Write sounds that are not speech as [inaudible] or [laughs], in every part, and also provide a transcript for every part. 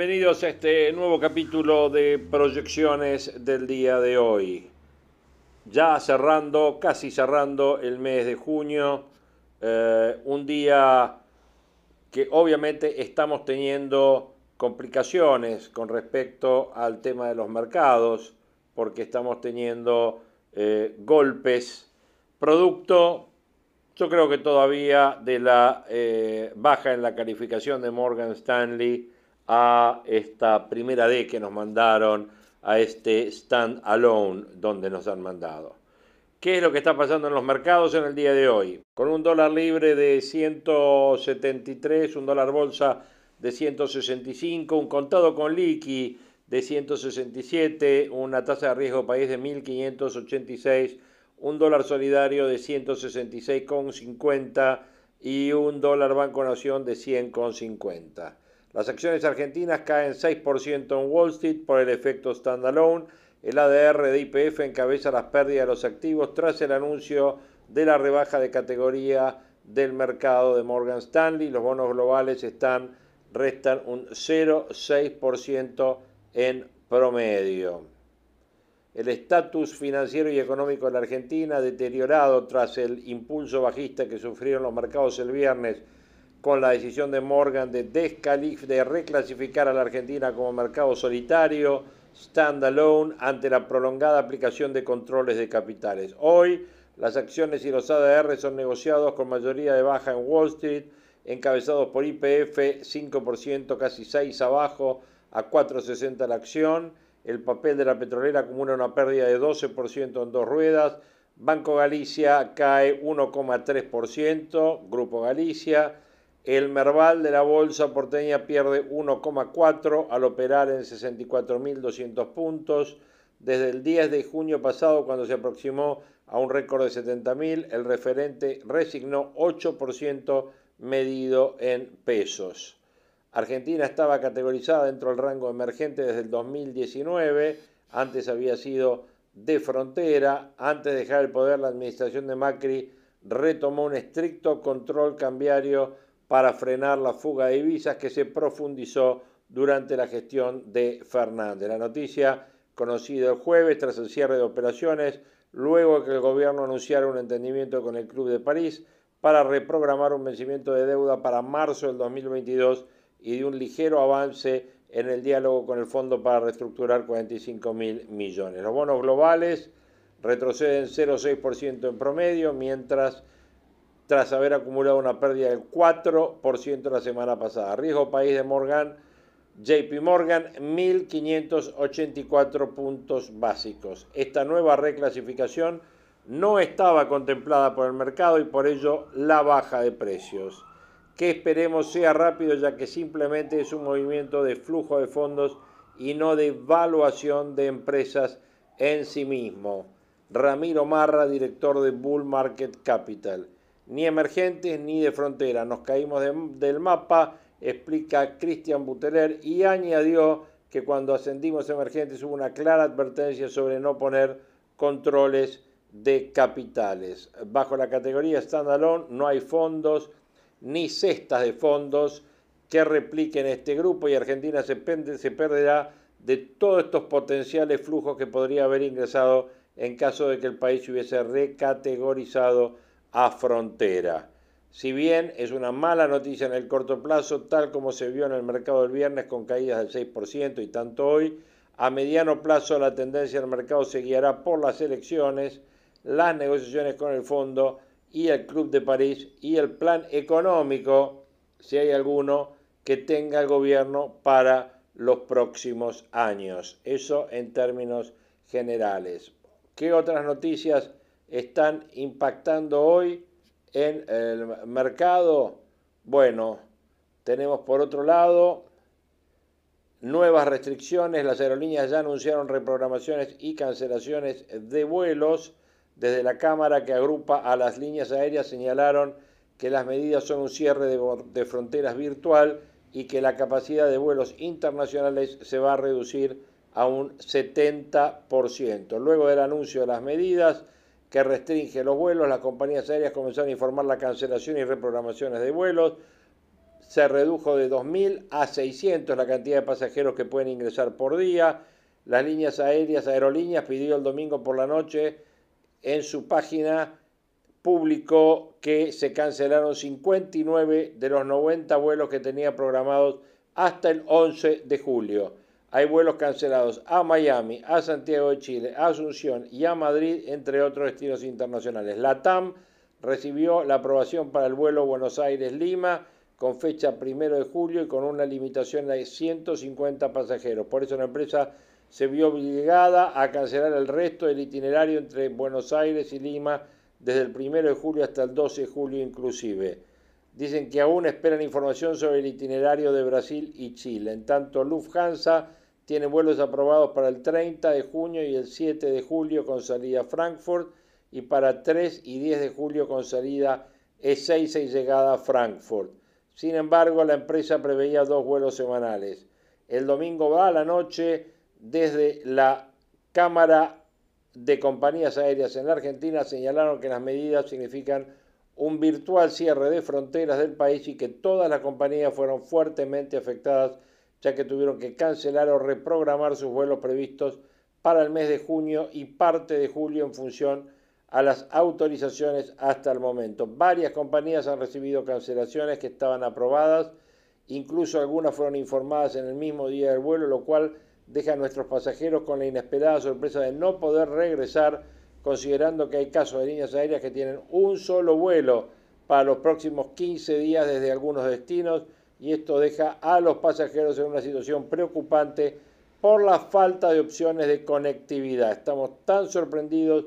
Bienvenidos a este nuevo capítulo de proyecciones del día de hoy. Ya cerrando, casi cerrando el mes de junio, eh, un día que obviamente estamos teniendo complicaciones con respecto al tema de los mercados, porque estamos teniendo eh, golpes, producto, yo creo que todavía de la eh, baja en la calificación de Morgan Stanley, a esta primera D que nos mandaron, a este stand alone donde nos han mandado. ¿Qué es lo que está pasando en los mercados en el día de hoy? Con un dólar libre de 173, un dólar bolsa de 165, un contado con liqui de 167, una tasa de riesgo país de 1586, un dólar solidario de 166,50 y un dólar Banco Nación de 100,50. Las acciones argentinas caen 6% en Wall Street por el efecto standalone. El ADR de IPF encabeza las pérdidas de los activos tras el anuncio de la rebaja de categoría del mercado de Morgan Stanley. Los bonos globales están, restan un 0,6% en promedio. El estatus financiero y económico de la Argentina deteriorado tras el impulso bajista que sufrieron los mercados el viernes con la decisión de Morgan de, de reclasificar a la Argentina como mercado solitario, standalone, ante la prolongada aplicación de controles de capitales. Hoy, las acciones y los ADR son negociados con mayoría de baja en Wall Street, encabezados por IPF, 5%, casi 6 abajo, a 4.60 la acción. El papel de la petrolera acumula una pérdida de 12% en dos ruedas. Banco Galicia cae 1,3%, Grupo Galicia. El Merval de la Bolsa porteña pierde 1,4 al operar en 64.200 puntos. Desde el 10 de junio pasado, cuando se aproximó a un récord de 70.000, el referente resignó 8% medido en pesos. Argentina estaba categorizada dentro del rango emergente desde el 2019, antes había sido de frontera, antes de dejar el poder la administración de Macri retomó un estricto control cambiario para frenar la fuga de divisas que se profundizó durante la gestión de Fernández. La noticia conocida el jueves tras el cierre de operaciones, luego que el gobierno anunciara un entendimiento con el Club de París para reprogramar un vencimiento de deuda para marzo del 2022 y de un ligero avance en el diálogo con el Fondo para reestructurar 45 mil millones. Los bonos globales retroceden 0,6% en promedio, mientras tras haber acumulado una pérdida del 4% la semana pasada. Riesgo país de Morgan, JP Morgan, 1.584 puntos básicos. Esta nueva reclasificación no estaba contemplada por el mercado y por ello la baja de precios, que esperemos sea rápido ya que simplemente es un movimiento de flujo de fondos y no de evaluación de empresas en sí mismo. Ramiro Marra, director de Bull Market Capital ni emergentes ni de frontera. Nos caímos del mapa, explica Cristian Buteler, y añadió que cuando ascendimos emergentes hubo una clara advertencia sobre no poner controles de capitales. Bajo la categoría standalone no hay fondos ni cestas de fondos que repliquen este grupo y Argentina se, se perderá de todos estos potenciales flujos que podría haber ingresado en caso de que el país hubiese recategorizado a frontera. Si bien es una mala noticia en el corto plazo, tal como se vio en el mercado del viernes con caídas del 6% y tanto hoy, a mediano plazo la tendencia del mercado se guiará por las elecciones, las negociaciones con el fondo y el Club de París y el plan económico, si hay alguno, que tenga el gobierno para los próximos años. Eso en términos generales. ¿Qué otras noticias están impactando hoy en el mercado? Bueno, tenemos por otro lado nuevas restricciones. Las aerolíneas ya anunciaron reprogramaciones y cancelaciones de vuelos. Desde la Cámara que agrupa a las líneas aéreas señalaron que las medidas son un cierre de, fronteras virtual y que la capacidad de vuelos internacionales se va a reducir a un 70%. Luego del anuncio de las medidas que restringen los vuelos, las compañías aéreas comenzaron a informar la cancelación y reprogramaciones de vuelos. Se redujo de 2.000 a 600 la cantidad de pasajeros que pueden ingresar por día. Las líneas aéreas, aerolíneas, pidió el domingo por la noche en su página publicó que se cancelaron 59 de los 90 vuelos que tenía programados hasta el 11 de julio. Hay vuelos cancelados a Miami, a Santiago de Chile, a Asunción y a Madrid, entre otros destinos internacionales. La TAM recibió la aprobación para el vuelo Buenos Aires-Lima con fecha 1 de julio y con una limitación de 150 pasajeros. Por eso la empresa se vio obligada a cancelar el resto del itinerario entre Buenos Aires y Lima desde el 1 de julio hasta el 12 de julio inclusive. Dicen que aún esperan información sobre el itinerario de Brasil y Chile. En tanto, Lufthansa tiene vuelos aprobados para el 30 de junio y el 7 de julio con salida a Frankfurt y para 3 y 10 de julio con salida E6 y llegada a Frankfurt. Sin embargo, la empresa preveía dos vuelos semanales. El domingo va a la noche desde la Cámara de compañías aéreas en la Argentina señalaron que las medidas significan un virtual cierre de fronteras del país y que todas las compañías fueron fuertemente afectadas ya que tuvieron que cancelar o reprogramar sus vuelos previstos para el mes de junio y parte de julio en función a las autorizaciones hasta el momento. Varias compañías han recibido cancelaciones que estaban aprobadas, incluso algunas fueron informadas en el mismo día del vuelo, lo cual deja a nuestros pasajeros con la inesperada sorpresa de no poder regresar, considerando que hay casos de líneas aéreas que tienen un solo vuelo para los próximos 15 días desde algunos destinos y esto deja a los pasajeros en una situación preocupante por la falta de opciones de conectividad. Estamos tan sorprendidos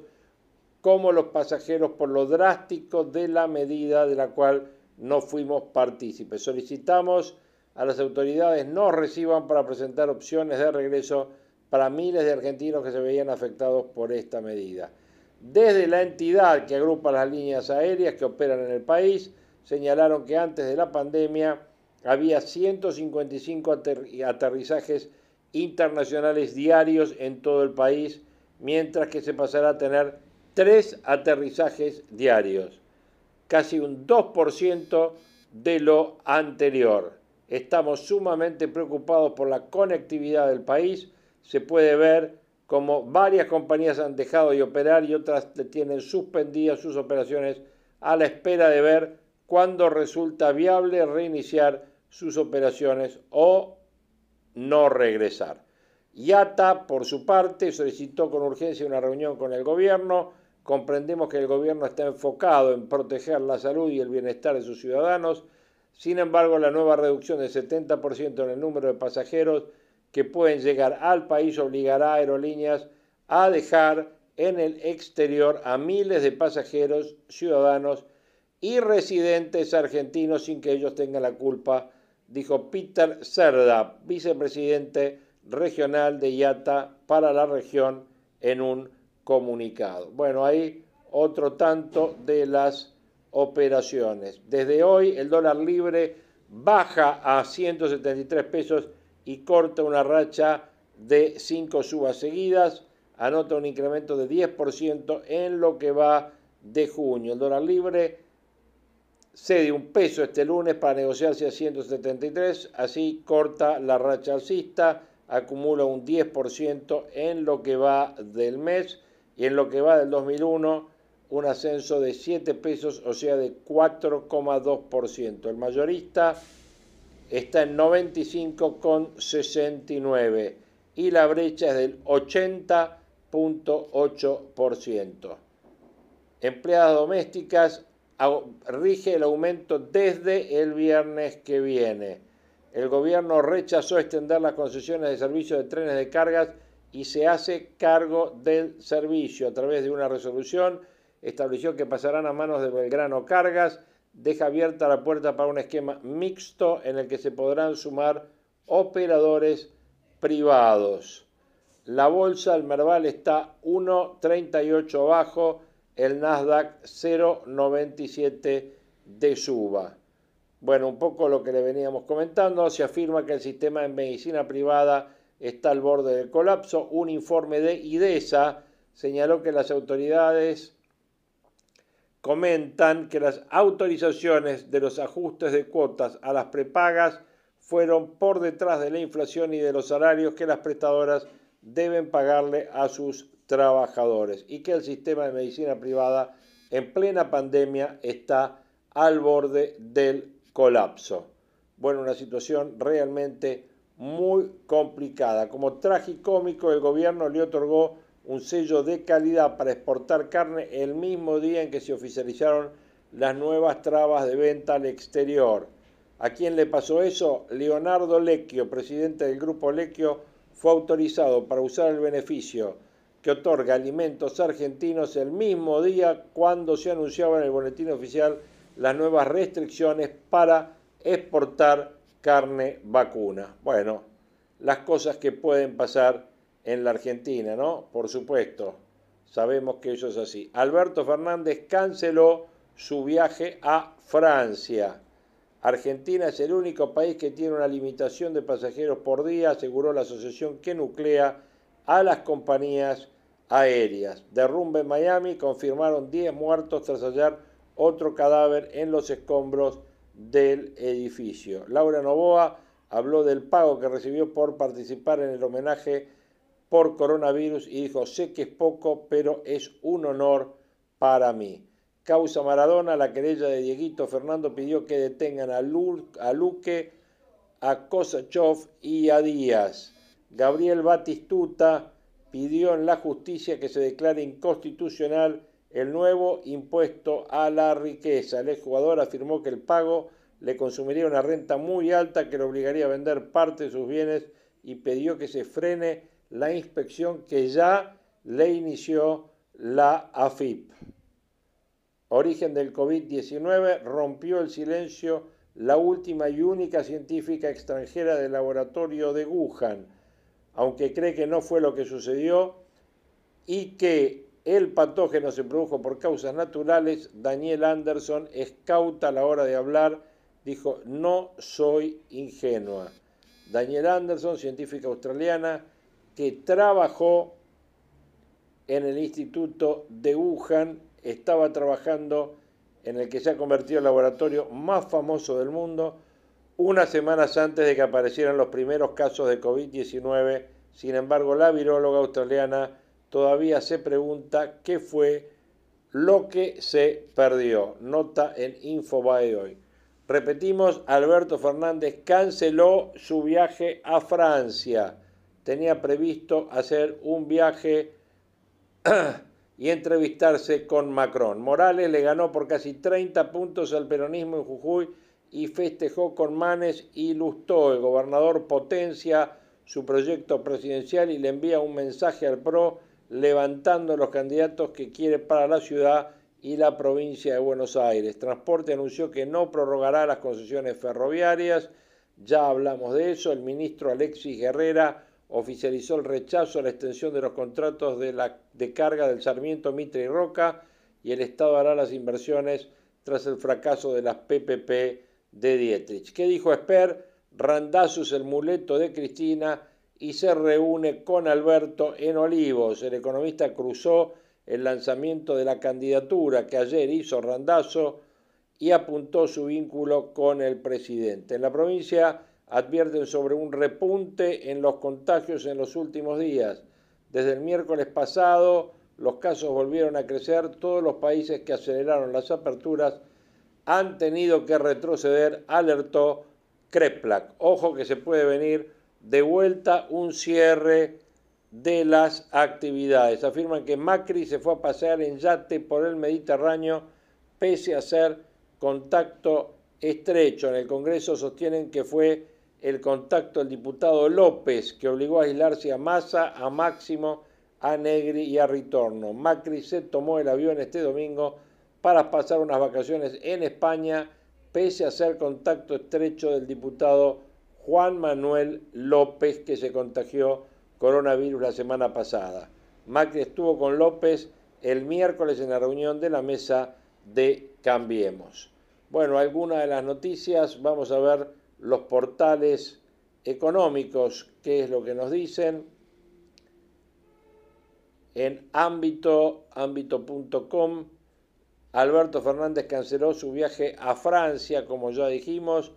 como los pasajeros por lo drástico de la medida de la cual no fuimos partícipes. Solicitamos a las autoridades no reciban para presentar opciones de regreso para miles de argentinos que se veían afectados por esta medida. Desde la entidad que agrupa las líneas aéreas que operan en el país, señalaron que antes de la pandemia había 155 aterrizajes internacionales diarios en todo el país, mientras que se pasará a tener tres aterrizajes diarios, casi un 2% de lo anterior. Estamos sumamente preocupados por la conectividad del país. Se puede ver como varias compañías han dejado de operar y otras tienen suspendidas sus operaciones a la espera de ver cuándo resulta viable reiniciar sus operaciones o no regresar. IATA, por su parte, solicitó con urgencia una reunión con el gobierno. Comprendemos que el gobierno está enfocado en proteger la salud y el bienestar de sus ciudadanos sin embargo, la nueva reducción del 70% en el número de pasajeros que pueden llegar al país obligará a aerolíneas a dejar en el exterior a miles de pasajeros, ciudadanos y residentes argentinos sin que ellos tengan la culpa, dijo Peter Cerda, vicepresidente regional de IATA para la región en un comunicado. Bueno, ahí otro tanto de las operaciones. Desde hoy el dólar libre baja a 173 pesos y corta una racha de 5 subas seguidas, anota un incremento de 10% en lo que va de junio. El dólar libre cede un peso este lunes para negociarse a 173, así corta la racha alcista, acumula un 10% en lo que va del mes y en lo que va del 2001 un ascenso de 7 pesos, o sea, de 4,2%. El mayorista está en 95,69 y la brecha es del 80,8%. Empleadas domésticas rige el aumento desde el viernes que viene. El gobierno rechazó extender las concesiones de servicio de trenes de cargas y se hace cargo del servicio a través de una resolución. Estableció que pasarán a manos de Belgrano Cargas, deja abierta la puerta para un esquema mixto en el que se podrán sumar operadores privados. La bolsa, el Merval está 1,38 abajo, el Nasdaq 0,97 de suba. Bueno, un poco lo que le veníamos comentando, se afirma que el sistema de medicina privada está al borde del colapso. Un informe de IDESA señaló que las autoridades comentan que las autorizaciones de los ajustes de cuotas a las prepagas fueron por detrás de la inflación y de los salarios que las prestadoras deben pagarle a sus trabajadores y que el sistema de medicina privada en plena pandemia está al borde del colapso. Bueno, una situación realmente muy complicada. Como tragicómico, el gobierno le otorgó un sello de calidad para exportar carne el mismo día en que se oficializaron las nuevas trabas de venta al exterior. ¿A quién le pasó eso? Leonardo Lecchio, presidente del grupo Lecchio, fue autorizado para usar el beneficio que otorga alimentos argentinos el mismo día cuando se anunciaba en el boletín oficial las nuevas restricciones para exportar carne vacuna. Bueno, las cosas que pueden pasar en la Argentina, ¿no? Por supuesto, sabemos que eso es así. Alberto Fernández canceló su viaje a Francia. Argentina es el único país que tiene una limitación de pasajeros por día, aseguró la asociación que nuclea a las compañías aéreas. Derrumbe en Miami, confirmaron 10 muertos tras hallar otro cadáver en los escombros del edificio. Laura Novoa habló del pago que recibió por participar en el homenaje por coronavirus y dijo, sé que es poco, pero es un honor para mí. Causa Maradona, la querella de Dieguito Fernando pidió que detengan a, Luque, a Kosachov y a Díaz. Gabriel Batistuta pidió en la justicia que se declare inconstitucional el nuevo impuesto a la riqueza. El exjugador afirmó que el pago le consumiría una renta muy alta que le obligaría a vender parte de sus bienes y pidió que se frene la inspección que ya le inició la AFIP. Origen del COVID-19 rompió el silencio la última y única científica extranjera del laboratorio de Wuhan, aunque cree que no fue lo que sucedió y que el patógeno se produjo por causas naturales. Daniel Anderson, escauta a la hora de hablar, dijo, no soy ingenua. Daniel Anderson, científica australiana, que trabajó en el Instituto de Wuhan, estaba trabajando en el que se ha convertido el laboratorio más famoso del mundo, unas semanas antes de que aparecieran los primeros casos de COVID-19. Sin embargo, la viróloga australiana todavía se pregunta qué fue lo que se perdió. Nota en Infobae hoy. Repetimos, Alberto Fernández canceló su viaje a Francia. Tenía previsto hacer un viaje [clears throat] y entrevistarse con Macron. Morales le ganó por casi 30 puntos al peronismo en Jujuy y festejó con Manes y Lustó. El gobernador potencia su proyecto presidencial y le envía un mensaje al PRO levantando los candidatos que quiere para la ciudad y la provincia de Buenos Aires. Transporte anunció que no prorrogará las concesiones ferroviarias, ya hablamos de eso, el ministro Alexis Guerrera oficializó el rechazo a la extensión de los contratos de, la, de carga del Sarmiento, Mitre y Roca y el Estado hará las inversiones tras el fracaso de las PPP de Dietrich. ¿Qué dijo Esper? Randazzo el muleto de Cristina y se reúne con Alberto en Olivos. El economista cruzó el lanzamiento de la candidatura que ayer hizo Randazo y apuntó su vínculo con el presidente. En la provincia advierten sobre un repunte en los contagios en los últimos días. Desde el miércoles pasado los casos volvieron a crecer. Todos los países que aceleraron las aperturas han tenido que retroceder, alertó Kreplak. Ojo que se puede venir de vuelta un cierre de las actividades. Afirman que Macri se fue a pasear en yate por el Mediterráneo pese a ser contacto estrecho. En el Congreso sostienen que fue el contacto del diputado López, que obligó a aislarse a Massa, a Máximo, a Negri y a Ritorno. Macri se tomó el avión este domingo para pasar unas vacaciones en España, pese a ser contacto estrecho del diputado Juan Manuel López, que se contagió coronavirus la semana pasada. Macri estuvo con López el miércoles en la reunión de la mesa de Cambiemos. Bueno, algunas de las noticias, vamos a ver los portales económicos, qué es lo que nos dicen. En ámbito, ámbito.com, Alberto Fernández canceló su viaje a Francia, como ya dijimos,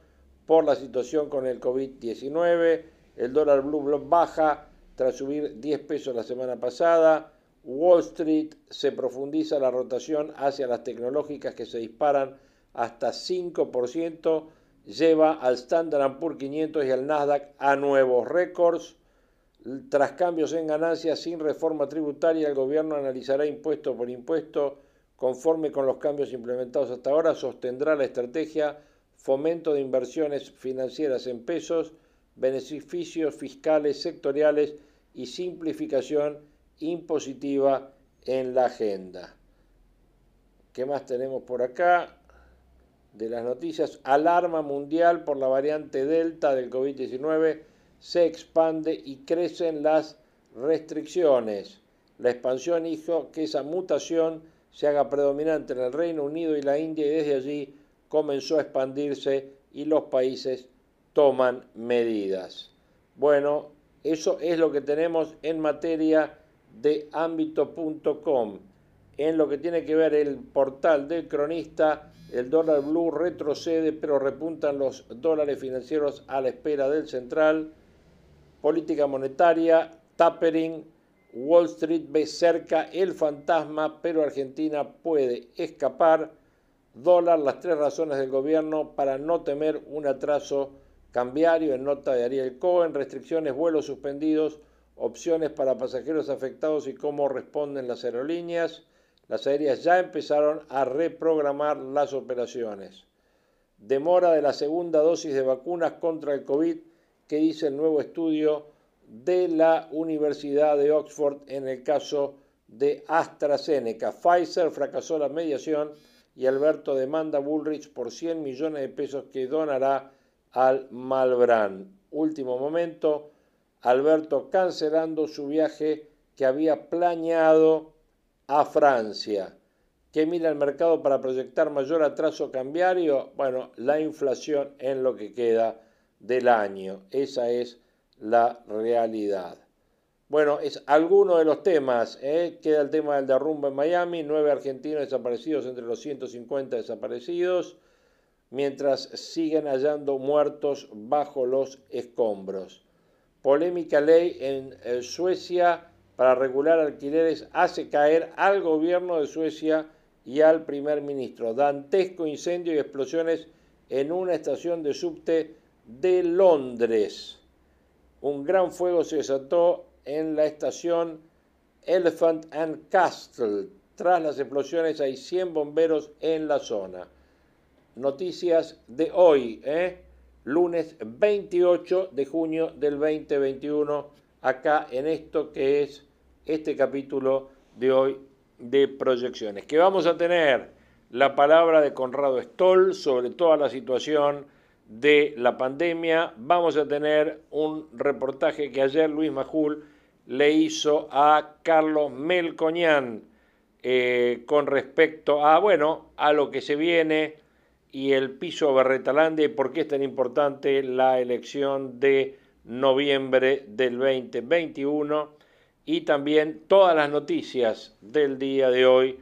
por la situación con el COVID-19. El dólar blue baja tras subir 10 pesos la semana pasada. Wall Street se profundiza la rotación hacia las tecnológicas que se disparan hasta 5%, lleva al Standard Poor's 500 y al Nasdaq a nuevos récords. Tras cambios en ganancias sin reforma tributaria, el gobierno analizará impuesto por impuesto conforme con los cambios implementados hasta ahora, sostendrá la estrategia fomento de inversiones financieras en pesos, beneficios fiscales sectoriales y simplificación impositiva en la agenda. ¿Qué más tenemos por acá? De las noticias, alarma mundial por la variante Delta del COVID-19, se expande y crecen las restricciones. La expansión hizo que esa mutación se haga predominante en el Reino Unido y la India y desde allí comenzó a expandirse y los países toman medidas. Bueno, eso es lo que tenemos en materia de ámbito.com. En lo que tiene que ver el portal del cronista, el dólar blue retrocede, pero repuntan los dólares financieros a la espera del central. Política monetaria, tapering, Wall Street ve cerca el fantasma, pero Argentina puede escapar. Dólar, las tres razones del gobierno para no temer un atraso cambiario en nota de Ariel Cohen, restricciones, vuelos suspendidos, opciones para pasajeros afectados y cómo responden las aerolíneas. Las aéreas ya empezaron a reprogramar las operaciones. Demora de la segunda dosis de vacunas contra el COVID, que dice el nuevo estudio de la Universidad de Oxford en el caso de AstraZeneca. Pfizer fracasó la mediación y Alberto demanda a Bullrich por 100 millones de pesos que donará al Malbrán. Último momento, Alberto cancelando su viaje que había planeado a Francia. ¿Qué mira el mercado para proyectar mayor atraso cambiario? Bueno, la inflación en lo que queda del año. Esa es la realidad. Bueno, es alguno de los temas. ¿eh? Queda el tema del derrumbe en Miami, nueve argentinos desaparecidos entre los 150 desaparecidos, mientras siguen hallando muertos bajo los escombros. Polémica ley en eh, Suecia para regular alquileres hace caer al gobierno de Suecia y al primer ministro. Dantesco incendio y explosiones en una estación de subte de Londres un gran fuego se desató en la estación Elephant and Castle. Tras las explosiones hay 100 bomberos en la zona. Noticias de hoy, ¿eh? lunes 28 de junio del 2021, acá en esto que es este capítulo de hoy de proyecciones. Que vamos a tener la palabra de Conrado Stoll sobre toda la situación de la pandemia. Vamos a tener un reportaje que ayer Luis Majul le hizo a Carlos Melcoñán eh, con respecto a, bueno, a lo que se viene y el piso Berretalandia y por qué es tan importante la elección de noviembre del 2021 y también todas las noticias del día de hoy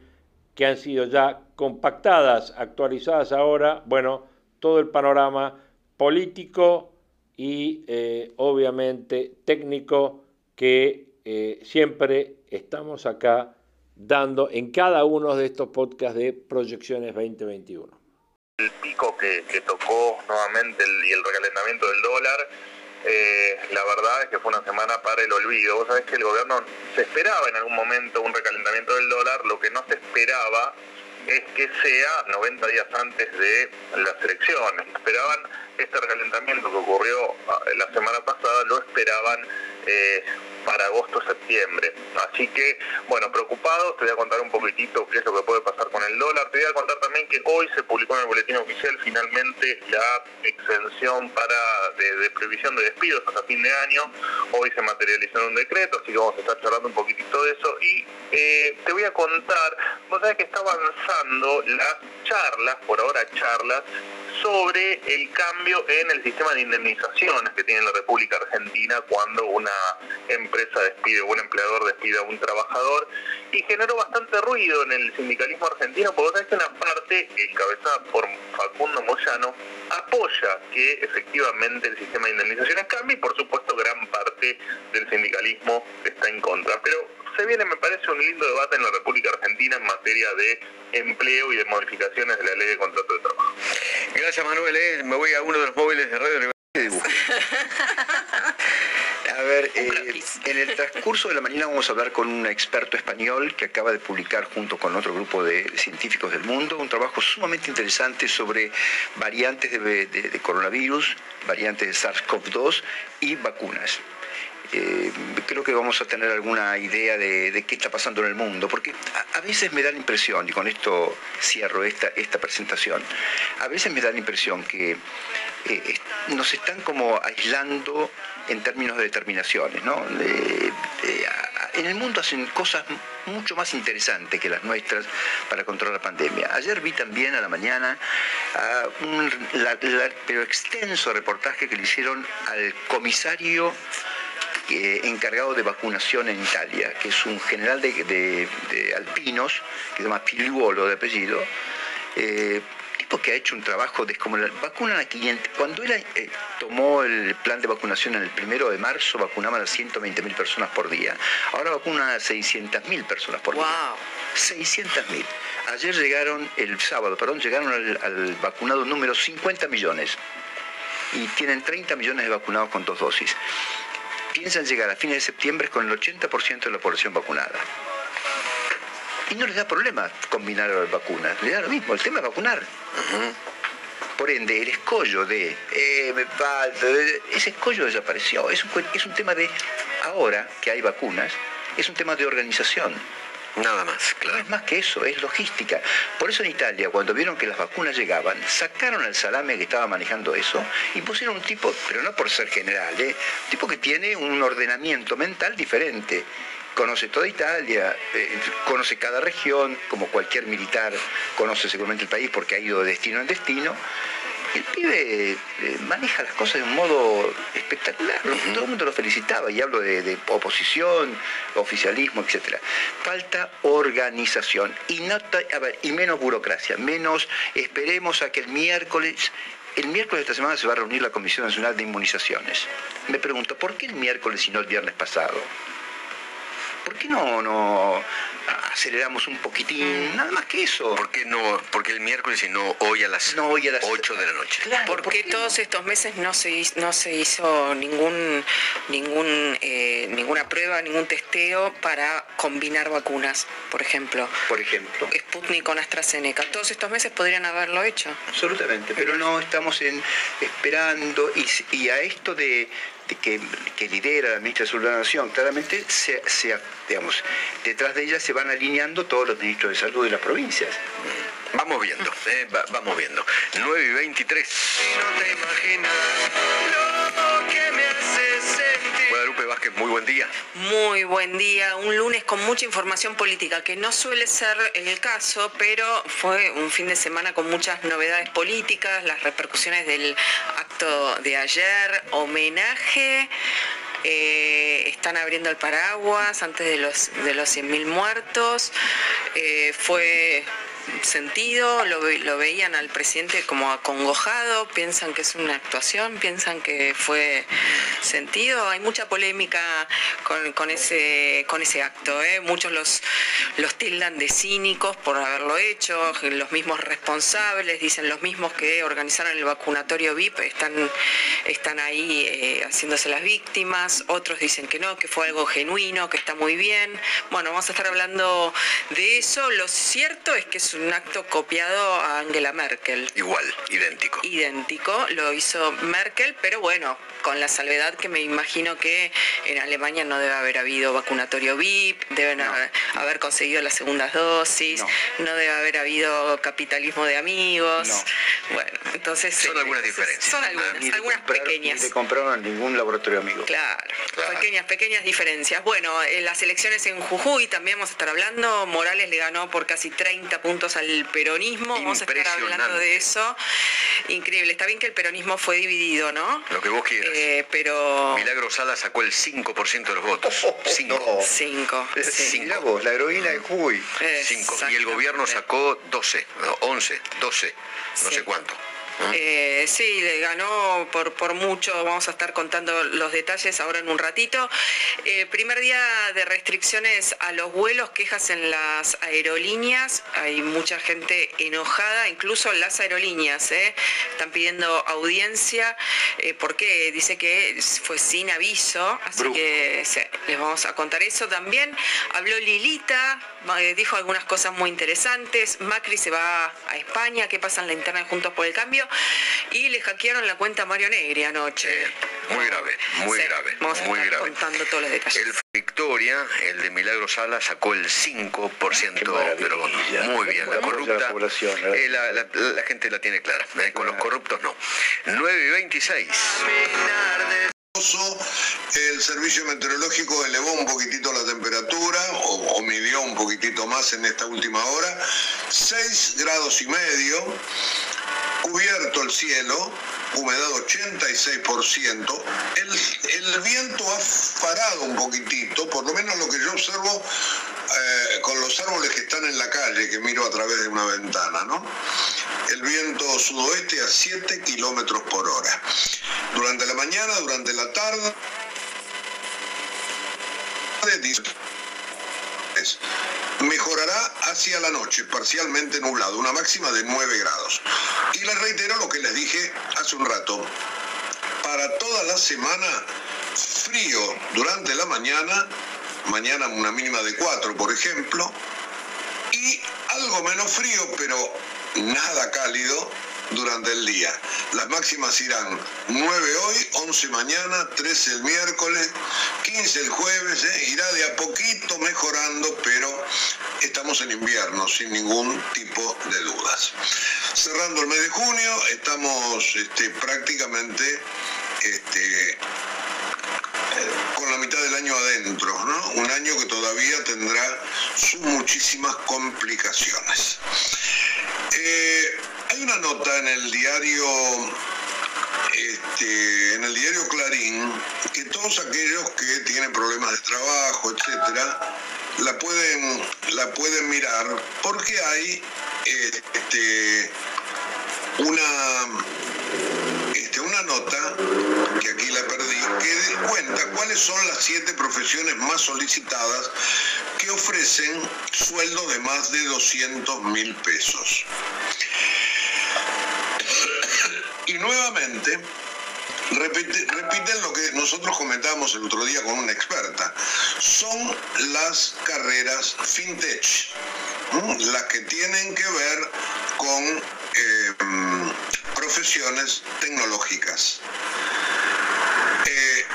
que han sido ya compactadas, actualizadas ahora, bueno, todo el panorama político y eh, obviamente técnico que eh, siempre estamos acá dando en cada uno de estos podcasts de Proyecciones 2021. El pico que, tocó nuevamente y el recalentamiento del dólar, eh, la verdad es que fue una semana para el olvido. Vos sabés que el gobierno se esperaba en algún momento un recalentamiento del dólar, lo que no se esperaba es que sea 90 días antes de las elecciones. Esperaban este recalentamiento que ocurrió ah, la semana pasada, lo esperaban eh, para agosto-septiembre. Así que, bueno, preocupados, te voy a contar un poquitito qué es lo que puede pasar con el dólar. Te voy a contar también que hoy se publicó en el boletín oficial finalmente la exención para de, previsión de despidos hasta fin de año. Hoy se materializó en un decreto, así que vamos a estar charlando un poquitito de eso. Y eh, te voy a contar, vos sabés que está avanzando las charlas, por ahora charlas, sobre el cambio en el sistema de indemnizaciones que tiene la República Argentina cuando una empresa despide o un empleador despide a un trabajador y generó bastante ruido en el sindicalismo argentino porque es que una parte encabezada por Facundo Moyano apoya que efectivamente el sistema de indemnizaciones cambie y por supuesto gran parte del sindicalismo está en contra. Pero se viene, me parece, un lindo debate en la República Argentina en materia de empleo y de modificaciones de la ley de contrato de trabajo. Gracias, Manuel. Eh. Me voy a uno de los móviles de radio [laughs] A ver, eh, en el transcurso de la mañana vamos a hablar con un experto español que acaba de publicar junto con otro grupo de científicos del mundo un trabajo sumamente interesante sobre variantes de coronavirus, variantes de SARS-CoV-2 y vacunas. Eh, creo que vamos a tener alguna idea de, qué está pasando en el mundo, porque a, veces me da la impresión, y con esto cierro esta, esta presentación, a veces me da la impresión que eh, nos están como aislando en términos de determinaciones, ¿no? en el mundo hacen cosas mucho más interesantes que las nuestras para controlar la pandemia. Ayer vi también a la mañana un pero extenso reportaje que le hicieron al comisario encargado de vacunación en Italia, que es un general de, alpinos, que se llama Piluolo de apellido, eh, tipo que ha hecho un trabajo descomunal. Vacunan a 500. Cuando él eh, tomó el plan de vacunación en el primero de marzo, vacunaban a 120.000 personas por día. Ahora vacunan a 600.000 personas por día. 600.000. Ayer llegaron, el sábado, perdón, llegaron al, al vacunado número 50 millones. Y tienen 30 millones de vacunados con dos dosis piensan llegar a fines de septiembre con el 80% de la población vacunada. Y no les da problema combinar las vacunas, les da lo mismo, el tema es vacunar. Por ende, el escollo de, eh, me falta, ese escollo desapareció. Es un, es un tema de, ahora que hay vacunas, es un tema de organización. Nada más, claro. Es más que eso, es logística. Por eso en Italia, cuando vieron que las vacunas llegaban, sacaron al salame que estaba manejando eso y pusieron un tipo, pero no por ser general, ¿eh? un tipo que tiene un ordenamiento mental diferente. Conoce toda Italia, eh, conoce cada región, como cualquier militar conoce seguramente el país porque ha ido de destino en destino el pibe eh, maneja las cosas de un modo espectacular. Todo el mundo lo felicitaba y hablo de, oposición, oficialismo, etc. Falta organización y, no, y menos burocracia, menos esperemos a que el miércoles el miércoles de esta semana se va a reunir la Comisión Nacional de Inmunizaciones. Me pregunto, ¿por qué el miércoles y no el viernes pasado? ¿Por qué no, no aceleramos un poquitín? Nada más que eso. ¿Por qué no? Porque el miércoles y no hoy a las, no, hoy a las 8 de la noche. Claro, ¿Por, qué todos estos meses no se, no se hizo ningún, ningún, eh, ninguna prueba, ningún testeo para combinar vacunas, por ejemplo? Por ejemplo. Sputnik con AstraZeneca. Todos estos meses podrían haberlo hecho. Absolutamente, pero no estamos en, esperando y a esto de, que, lidera la ministra de la Nación, claramente se, digamos, detrás de ella se van alineando todos los ministros de salud de las provincias. Vamos viendo, eh, vamos viendo. 9 y 23. no te imaginas Guadalupe Vázquez, muy buen día. Muy buen día. Un lunes con mucha información política, que no suele ser el caso, pero fue un fin de semana con muchas novedades políticas, las repercusiones del acto de ayer, homenaje. Eh, están abriendo el paraguas antes de los, de los 100.000 muertos. Eh, fue sentido, lo, lo, veían al presidente como acongojado, piensan que es una actuación, piensan que fue sentido. Hay mucha polémica con, ese, con ese acto. ¿eh? Muchos los, los tildan de cínicos por haberlo hecho, los mismos responsables, dicen los mismos que organizaron el vacunatorio VIP, están, están ahí eh, haciéndose las víctimas, otros dicen que no, que fue algo genuino, que está muy bien. Bueno, vamos a estar hablando de eso. Lo cierto es que es es un acto copiado a Angela Merkel. Igual, idéntico. Idéntico, lo hizo Merkel, pero bueno, con la salvedad que me imagino que en Alemania no debe haber habido vacunatorio VIP, deben haber, conseguido las segundas dosis, no. debe haber habido capitalismo de amigos. Bueno, entonces... Son algunas diferencias. Son algunas, algunas pequeñas. Ni compraron ningún laboratorio amigo. Claro, pequeñas, pequeñas diferencias. Bueno, en las elecciones en Jujuy también vamos a estar hablando. Morales le ganó por casi 30 puntos al peronismo. Vamos a estar hablando de eso. Increíble. Está bien que el peronismo fue dividido, ¿no? Lo que vos quieras. Eh, pero... Milagro Sala sacó el 5% de los votos. [laughs] 5. 5. la heroína de Jujuy. 5. Y el gobierno sacó 12, 11, 12, no sé cuánto. Eh, sí, le ganó por, por mucho, vamos a estar contando los detalles ahora en un ratito. Eh, primer día de restricciones a los vuelos, quejas en las aerolíneas, hay mucha gente enojada, incluso las aerolíneas, ¿eh? están pidiendo audiencia. Porque dice que fue sin aviso, así que les vamos a contar eso. También. Habló Lilita, dijo algunas cosas muy interesantes, Macri se va a España, qué pasa en la interna de Juntos por el Cambio y le hackearon la cuenta a Mario Negri anoche. muy grave, muy grave. Vamos a muy estar contando todos los detalles. El Victoria, el de Milagro Sala, sacó el 5% de los votos. Muy bien, la corrupta. Eh, la, gente la tiene clara. Eh, con los corruptos no. 9 y 26 el servicio meteorológico elevó un poquitito la temperatura o, midió un poquitito más en esta última hora, 6 grados y medio, cubierto el cielo, humedad 86%, el, viento ha parado un poquitito, por lo menos lo que yo observo eh, con los árboles que están en la calle, que miro a través de una ventana, ¿no? El viento sudoeste a 7 kilómetros por hora. Durante la mañana, durante la tarde, mejorará hacia la noche, parcialmente nublado, una máxima de 9 grados. Y les reitero lo que les dije hace un rato. Para toda la semana, frío durante la mañana, mañana una mínima de 4, por ejemplo, y algo menos frío, pero nada cálido durante el día. Las máximas irán 9 hoy, 11 mañana, 13 el miércoles, 15 el jueves, ¿eh? irá de a poquito mejorando, pero estamos en invierno sin ningún tipo de dudas. Cerrando el mes de junio, estamos este, prácticamente este, con la mitad del año adentro, ¿no? Un año que todavía tendrá sus muchísimas complicaciones. Eh, hay una nota en el diario este, en el diario Clarín que todos aquellos que tienen problemas de trabajo, etcétera, la pueden, la pueden mirar porque hay este, una este, una nota, que aquí la perdí, que cuenta cuáles son las siete profesiones más solicitadas que ofrecen sueldos de más de 200 mil pesos. Y nuevamente, repiten lo que nosotros comentamos el otro día con una experta. Son las carreras fintech, las que tienen que ver con eh, profesiones tecnológicas. Eh,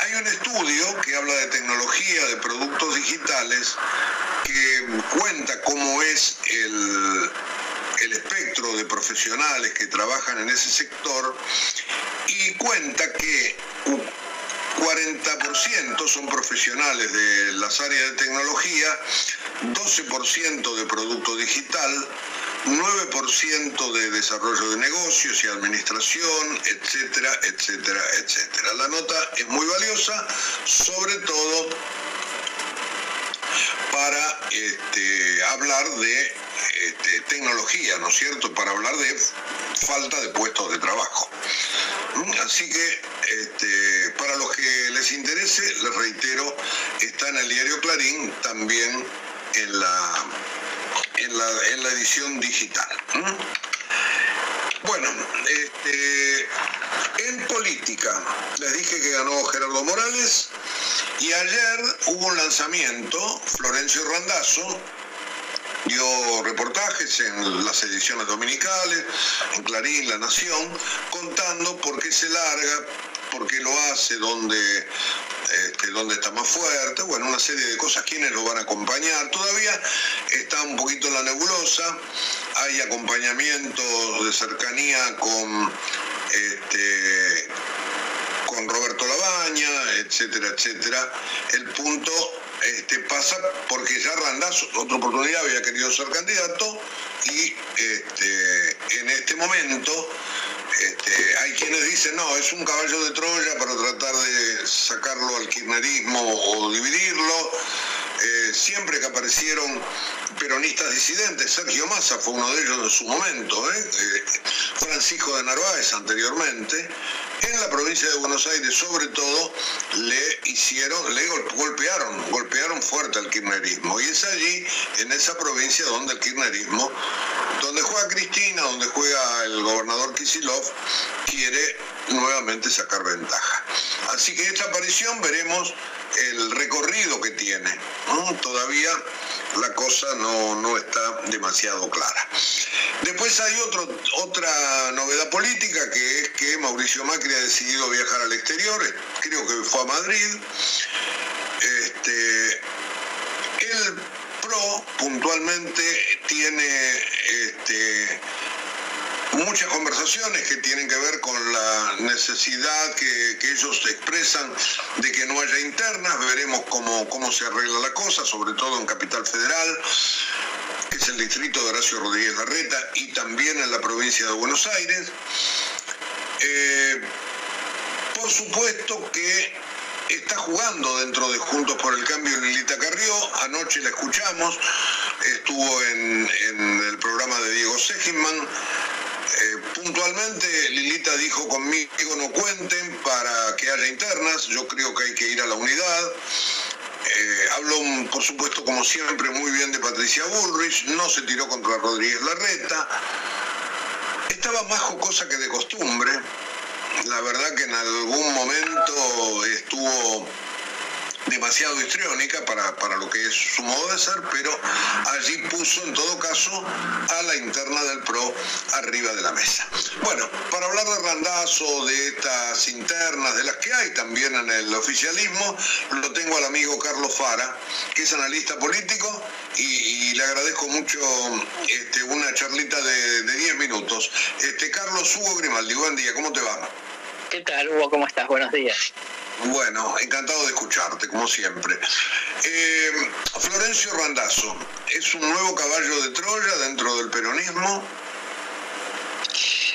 hay un estudio que habla de tecnología, de productos digitales, que cuenta cómo es el, el espectro de profesionales que trabajan en ese sector y cuenta que 40% son profesionales de las áreas de tecnología, 12% de producto digital, 9% de desarrollo de negocios y administración, etcétera, etcétera, etcétera. La nota es muy valiosa, sobre todo para este, hablar de este, tecnología, ¿no es cierto? Para hablar de falta de puestos de trabajo. Así que este, para los que les interese, les reitero, está en el diario Clarín, también en la en la, edición digital. Bueno, este, en política, les dije que ganó Gerardo Morales y ayer hubo un lanzamiento, Florencio Randazzo, dio reportajes en las ediciones dominicales, en Clarín, La Nación, contando por qué se larga, por qué lo hace, dónde, este, dónde está más fuerte, bueno, una serie de cosas, quiénes lo van a acompañar. Todavía está un poquito en la nebulosa, hay acompañamiento de cercanía con este, con Roberto Labaña, etcétera, etcétera. El punto este, pasa porque ya Randazzo, otra oportunidad, había querido ser candidato y este, en este momento este, hay quienes dicen, no, es un caballo de Troya para tratar de sacarlo al kirchnerismo o dividirlo. Eh, siempre que aparecieron peronistas disidentes, Sergio Massa fue uno de ellos en su momento, ¿eh? Eh, Francisco de Narváez anteriormente, en la provincia de Buenos Aires sobre todo le hicieron, le golpearon, golpearon fuerte al kirchnerismo. Y es allí, en esa provincia donde el kirchnerismo, donde juega Cristina, donde juega el gobernador Kisilov, quiere nuevamente sacar ventaja. Así que esta aparición veremos el recorrido que tiene. Todavía la cosa no, está demasiado clara. Después hay otro, otra novedad política que es que Mauricio Macri ha decidido viajar al exterior, creo que fue a Madrid. Este, el PRO puntualmente tiene este, muchas conversaciones que tienen que ver con la necesidad que, ellos expresan de que no haya internas, veremos cómo, cómo se arregla la cosa, sobre todo en Capital Federal, que es el distrito de Horacio Rodríguez Larreta, y también en la provincia de Buenos Aires. Eh, por supuesto que está jugando dentro de Juntos por el Cambio Lilita Carrió, anoche la escuchamos, estuvo en, el programa de Diego Seginman, eh, puntualmente Lilita dijo conmigo no cuenten para que haya internas, yo creo que hay que ir a la unidad. Eh, habló, por supuesto, como siempre, muy bien de Patricia Bullrich, no se tiró contra Rodríguez Larreta. Estaba más jocosa que de costumbre. La verdad que en algún momento estuvo demasiado histriónica para, para lo que es su modo de ser, pero allí puso en todo caso a la interna del PRO arriba de la mesa. Bueno, para hablar de Randazo, de estas internas, de las que hay también en el oficialismo, lo tengo al amigo Carlos Fara, que es analista político y, le agradezco mucho este, una charlita de 10 minutos. Este, Carlos Hugo Grimaldi, buen día, ¿cómo te va? ¿Qué tal, Hugo? ¿Cómo estás? Buenos días. Bueno, encantado de escucharte, como siempre. Eh, Florencio Randazzo, ¿es un nuevo caballo de Troya dentro del peronismo?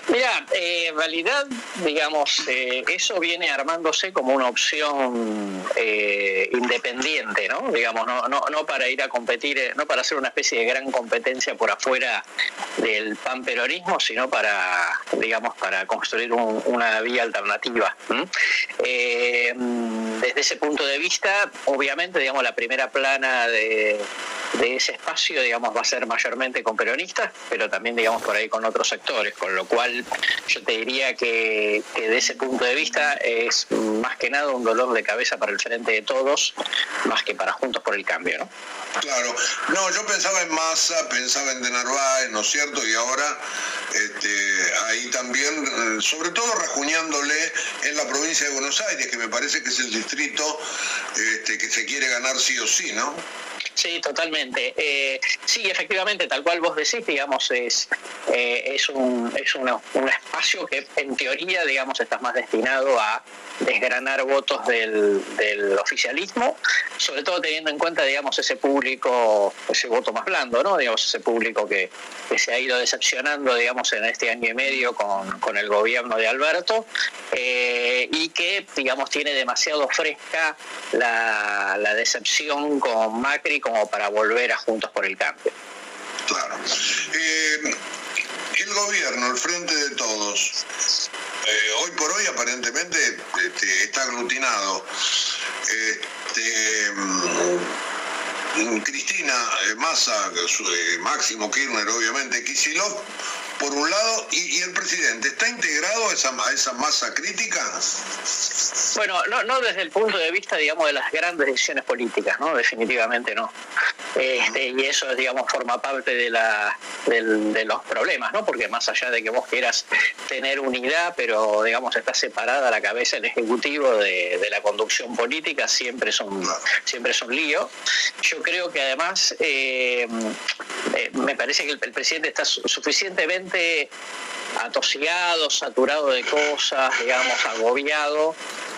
Mira, eh, validad, digamos, eh, eso viene armándose como una opción eh, independiente, ¿no? Digamos, no, no, no para ir a competir, eh, no para hacer una especie de gran competencia por afuera del panperonismo, sino para, digamos, para construir una vía alternativa. Desde ese punto de vista, obviamente, digamos, la primera plana de, ese espacio, digamos, va a ser mayormente con peronistas, pero también, digamos, por ahí con otros sectores, con lo cual yo te diría que, de ese punto de vista es más que nada un dolor de cabeza para el frente de todos, más que para Juntos por el Cambio, ¿no? Claro, no, yo pensaba en Massa, pensaba en De Narváez, ¿no es cierto? Y ahora este, ahí también, sobre todo rajuñándole en la provincia de Buenos Aires, que me parece que es el distrito este, que se quiere ganar sí o sí, ¿no? Sí, totalmente. Eh, sí, efectivamente, tal cual vos decís, digamos, es, eh, es, un, es un espacio que en teoría, digamos, estás más destinado a desgranar votos del, del, oficialismo, sobre todo teniendo en cuenta, digamos, ese público, ese voto más blando, ¿no? Digamos, ese público que, que se ha ido decepcionando, digamos, en este año y medio con, con el gobierno de Alberto eh, y que, digamos, tiene demasiado fresca la, la decepción con Macri como para volver a Juntos por el Cambio. Claro. Eh, el gobierno, el frente de todos, eh, hoy por hoy aparentemente este, está aglutinado. Este, mm, Cristina eh, Massa, Máximo Kirchner, obviamente, Kisilov, por un lado, y, el presidente, ¿está integrado a esa, esa masa crítica? Bueno, no, no desde el punto de vista, digamos, de las grandes decisiones políticas, ¿no? Definitivamente no. Este, y eso, digamos, forma parte de, la, de los problemas, ¿no? Porque más allá de que vos quieras tener unidad, pero, digamos, está separada la cabeza del Ejecutivo de, la conducción política, siempre son, siempre son lío. Yo creo que además, eh, eh, me parece que el presidente está suficientemente atosigado, saturado de cosas, digamos, agobiado,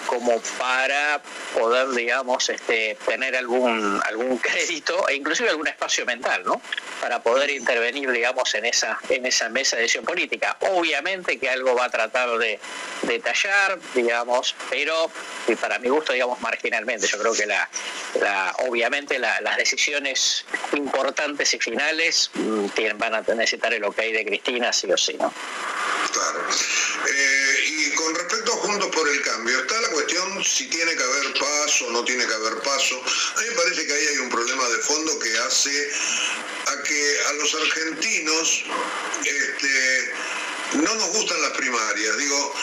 como para poder, digamos, este, tener algún, algún crédito e inclusive algún espacio mental, ¿no? Para poder intervenir, digamos, en esa, en esa mesa de decisión política. Obviamente que algo va a tratar de detallar, digamos, pero para mi gusto, digamos, marginalmente. Yo creo que la, la obviamente las decisiones importantes y finales mm, van a necesitar el ok de Cristina, sí o sí, ¿no? Claro. Eh, y con respecto a Juntos por el Cambio, está la cuestión si tiene que haber paso o no tiene que haber paso. A mí me parece que ahí hay un problema de fondo que hace a que a los argentinos este, no nos gustan las primarias. Digo,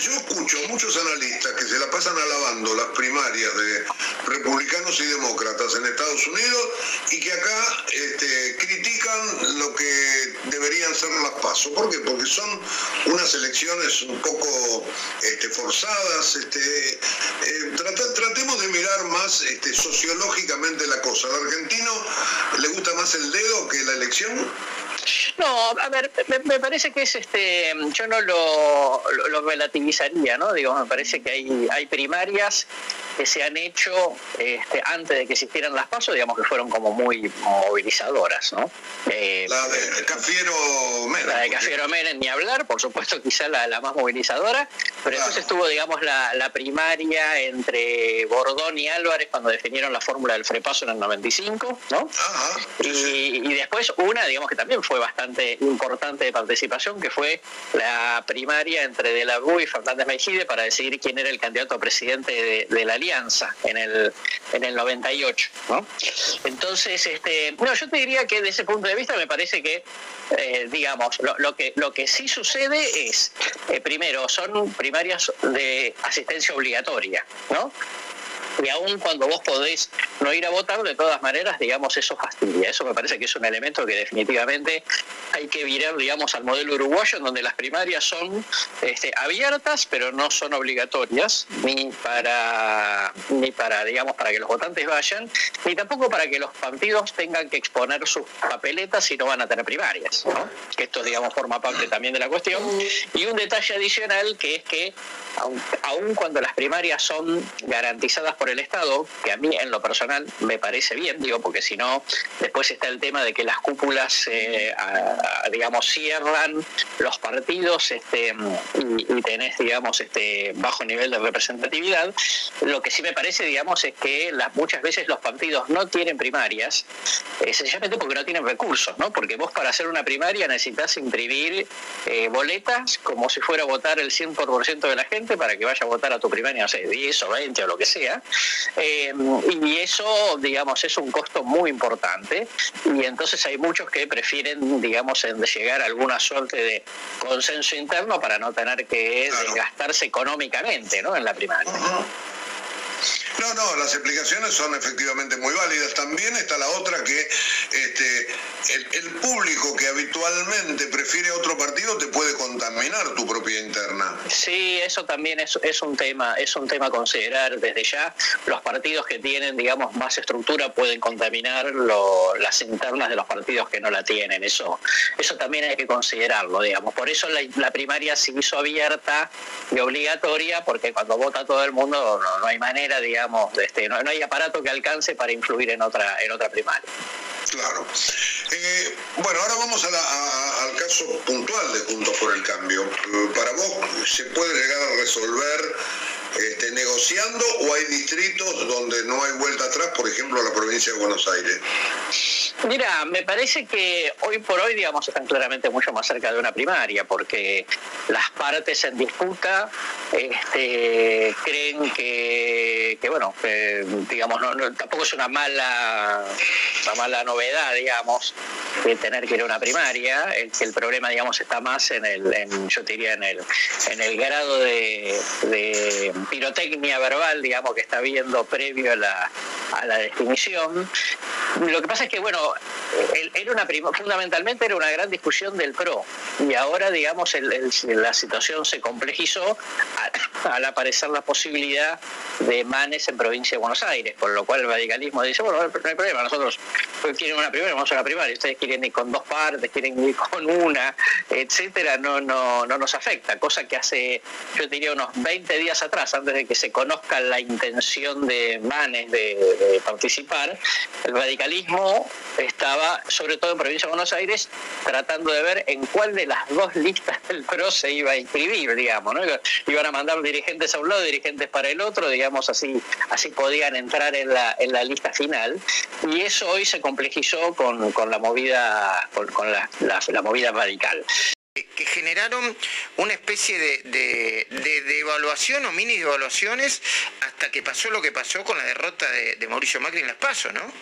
yo escucho a muchos analistas que se la pasan alabando las primarias de republicanos y demócratas en Estados Unidos y que acá este, critican lo que deberían ser las pasos. ¿Por qué? Porque son unas elecciones un poco este, forzadas. Este, eh, tratemos de mirar más este, sociológicamente la cosa. ¿Al argentino le gusta más el dedo que la elección? No, a ver, me, parece que es este, yo no lo, relativizaría, ¿no? Digo, me parece que hay, hay primarias que se han hecho este, antes de que existieran las pasos, digamos que fueron como muy movilizadoras, ¿no? Eh, la de Cafiero Menem. La de Cafiero Menem, ni hablar, por supuesto, quizá la, más movilizadora, pero entonces estuvo, digamos, la, primaria entre Bordón y Álvarez cuando definieron la fórmula del frepaso en el 95, ¿no? y, y después una, digamos, que también fue bastante importante de participación, que fue la primaria entre De la Rúa y Fernández Mejide para decidir quién era el candidato a presidente de, la Alianza en el, en el 98. ¿no? Entonces, este, no, yo te diría que desde ese punto de vista me parece que, eh, digamos, lo, que, lo que sí sucede es, eh, primero, son primarias de asistencia obligatoria, ¿no? Y aún cuando vos podés no ir a votar, de todas maneras, digamos, eso fastidia. Eso me parece que es un elemento que definitivamente hay que virar, digamos, al modelo uruguayo, en donde las primarias son este, abiertas, pero no son obligatorias, ni para, ni para, digamos, para que los votantes vayan, ni tampoco para que los partidos tengan que exponer sus papeletas si no van a tener primarias. Esto, digamos, forma parte también de la cuestión. Y un detalle adicional que es que, aun cuando las primarias son garantizadas por el Estado, que a mí en lo personal me parece bien, digo, porque si no, después está el tema de que las cúpulas, eh, digamos, cierran los partidos este, y, tenés, digamos, este bajo nivel de representatividad. Lo que sí me parece, digamos, es que las, muchas veces los partidos no tienen primarias, eh, sencillamente porque no tienen recursos, ¿no? Porque vos para hacer una primaria necesitas imprimir eh, boletas como si fuera a votar el 100% de la gente para que vaya a votar a tu primaria, no sé, 10 o 20 o lo que sea. Eh, y eso, digamos, es un costo muy importante y entonces hay muchos que prefieren, digamos, en llegar a alguna suerte de consenso interno para no tener que desgastarse económicamente ¿no? en la primaria. No, no, las explicaciones son efectivamente muy válidas. También está la otra que este, el, público que habitualmente prefiere otro partido te puede contaminar tu propia interna. Sí, eso también es, es, un tema, es un tema a considerar desde ya. Los partidos que tienen, digamos, más estructura pueden contaminar las internas de los partidos que no la tienen. Eso, eso también hay que considerarlo, digamos. Por eso la, primaria se hizo abierta y obligatoria, porque cuando vota todo el mundo no, no hay manera, digamos este, no, hay aparato que alcance para influir en otra, en otra primaria. Claro. Eh, bueno, ahora vamos al caso puntual de Juntos por el Cambio. Para vos, ¿se puede llegar a resolver negociando o hay distritos donde no hay vuelta atrás, por ejemplo, la provincia de Buenos Aires? Mira, me parece que hoy por hoy, digamos, están claramente mucho más cerca de una primaria, porque las partes en disputa este, creen que, bueno, digamos, no, tampoco es una mala, una mala novedad, digamos, de tener que ir a una primaria, el, que el problema, digamos, está más en el, en, yo diría, en el, en el grado de pirotecnia verbal, digamos, que está viendo previo a la, a la definición. Lo que pasa es que, bueno, era una fundamentalmente era una gran discusión del PRO y ahora, digamos, la situación se complejizó [coughs] al, aparecer la posibilidad de manes en provincia de Buenos Aires, por lo cual el radicalismo dice, bueno, no hay problema, nosotros quieren una primera, vamos a la primaria, ustedes quieren ir con dos partes, quieren ir con una, etcétera, no, no, no nos afecta, cosa que hace, yo diría, unos 20 días atrás, antes de que se conozca la intención de manes de participar, el radicalismo estaba, sobre todo en provincia de Buenos Aires, tratando de ver en cuál de las dos listas del PRO se iba a inscribir, digamos, ¿no? Iban a mandar dirigentes a un lado, dirigentes para el otro, digamos, así, así podían entrar en la, en la lista final. Y eso hoy se complejizó con, con la movida, con, la, la, movida radical que generaron una especie de, de, evaluación o mini evaluaciones hasta que pasó lo que pasó con la derrota de, Mauricio Macri en las PASO, ¿no?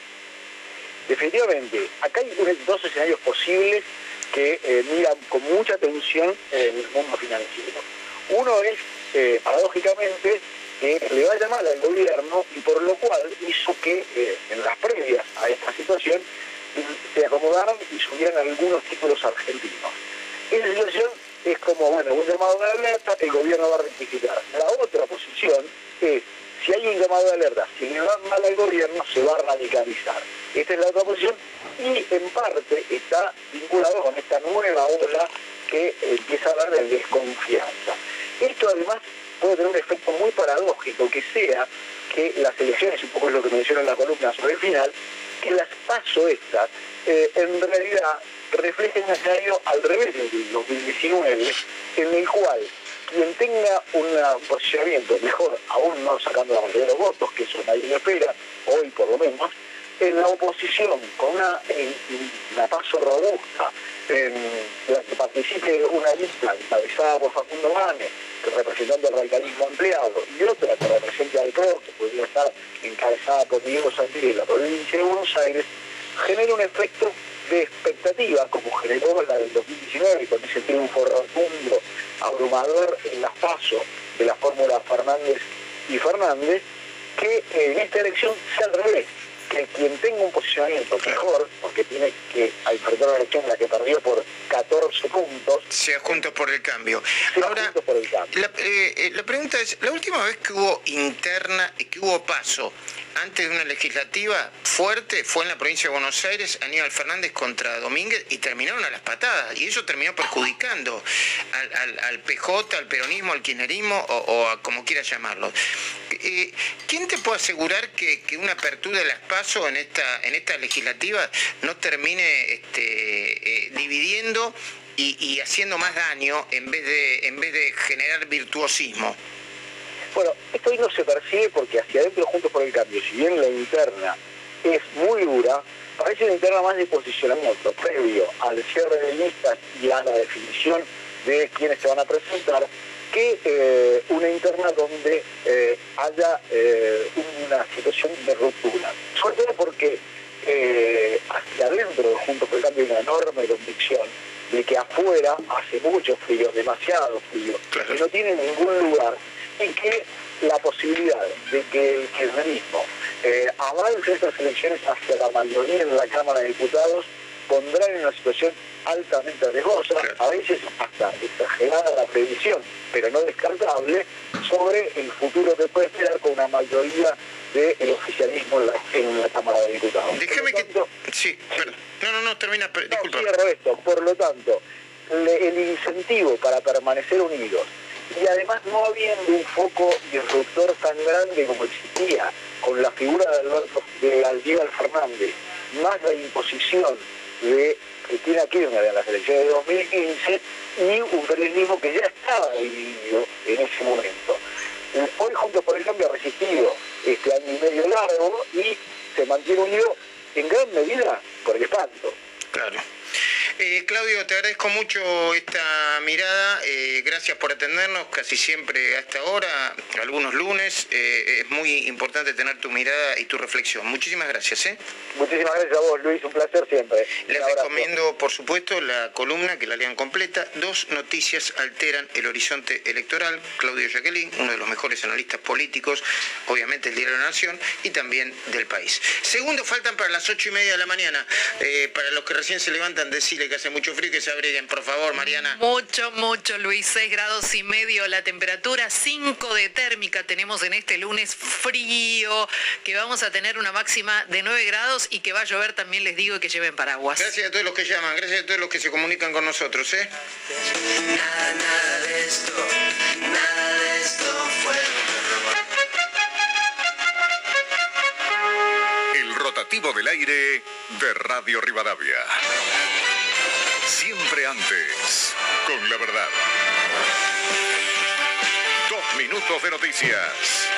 Definitivamente, acá hay dos escenarios posibles que eh, miran con mucha atención en el mundo financiero. Uno es, eh, paradójicamente, que le vaya mal al gobierno y por lo cual hizo que eh, en las previas a esta situación se acomodaran y subieran algunos títulos argentinos. Esa situación es como, bueno, un llamado de alerta, el gobierno va a rectificar. La otra posición es si hay un llamado de alerta, si le va mal al gobierno, se va a radicalizar. Esta es la otra posición y en parte está vinculado con esta nueva ola que empieza a dar de desconfianza. Esto además puede tener un efecto muy paradójico, que sea que las elecciones, un poco es lo que menciona en la columna sobre el final, que las paso estas, eh, en realidad reflejen un escenario al revés del 2019, en el cual quien tenga un posicionamiento mejor, aún no sacando la mayoría de los votos, que eso nadie lo espera, hoy por lo menos, en la oposición, con una, una paso robusta, en la que participe una lista encabezada por Facundo Manes, representando el radicalismo empleado, y otra que represente al PRO, que podría estar encabezada por Diego Santilli en la provincia de Buenos Aires, genera un efecto de expectativa, como generó la del 2019, con ese triunfo rotundo, abrumador en las pasos de la fórmula Fernández y Fernández, que en esta elección sea al revés, que quien tenga un posicionamiento mejor, porque tiene que enfrentar una elección en la que perdió por 14 puntos, sea juntos por el cambio. Ahora, por el cambio. La, eh, eh, la pregunta es, la última vez que hubo interna y que hubo paso antes de una legislativa fuerte fue en la provincia de Buenos Aires, Aníbal Fernández contra Domínguez y terminaron a las patadas. Y eso terminó perjudicando al, PJ, al peronismo, al kirchnerismo o, a como quieras llamarlo. Eh, ¿Quién te puede asegurar que, una apertura de las PASO en esta, en esta legislativa no termine este, eh, dividiendo y, y, haciendo más daño en vez de, en vez de generar virtuosismo? Bueno, esto hoy no se percibe porque hacia adentro Juntos por el Cambio, si bien la interna es muy dura, parece una interna más de posicionamiento previo al cierre de listas y a la definición de quienes se van a presentar, que eh, una interna donde eh, haya eh, una situación de ruptura. Sobre todo porque hacia adentro de Juntos por el Cambio hay una enorme convicción de que afuera hace mucho frío, demasiado frío, que no tiene ningún lugar y que la posibilidad de que el kirchnerismo eh, avance estas elecciones hacia la mayoría en la Cámara de Diputados pondrá en una situación altamente riesgosa, a veces hasta exagerada la previsión, pero no descartable, sobre el futuro que puede esperar con una mayoría del oficialismo en la, Cámara de Diputados. Déjeme que... Sí, No, no, no, termina, disculpa. esto. Por lo tanto, el incentivo para permanecer unidos y además no habiendo un foco disruptor tan grande como existía con la figura de Alberto de Aldíbal Fernández, más la imposición de Cristina Kirchner en las elecciones de 2015 y un periodismo que ya estaba dividido en ese momento. Hoy Juntos por el Cambio ha resistido este año y medio largo y se mantiene unido en gran medida por el espanto. Claro. Eh, Claudio, te agradezco mucho esta mirada. Eh, gracias por atendernos casi siempre a esta hora, algunos lunes. Eh, es muy importante tener tu mirada y tu reflexión. Muchísimas gracias. Muchísimas gracias a vos, Luis. Un placer siempre. Les recomiendo, por supuesto, la columna que la lean completa. Dos noticias alteran el horizonte electoral. Claudio Jacqueline, uno de los mejores analistas políticos, obviamente el diario de la Nación y también del país. Segundo, faltan para las ocho y media de la mañana. para los que recién se levantan, que hace mucho frío y que se abriguen, por favor, Mariana. Mucho, mucho, Luis. 6 grados y medio la temperatura, 5 de térmica tenemos en este lunes frío, que vamos a tener una máxima de 9 grados y que va a llover también, les digo, que lleven paraguas. Gracias a todos los que llaman, gracias a todos los que se comunican con nosotros, ¿eh? Nada, nada de esto, nada de esto fue El rotativo del aire de Radio Rivadavia. Siempre antes, con la verdad. Dos minutos de noticias.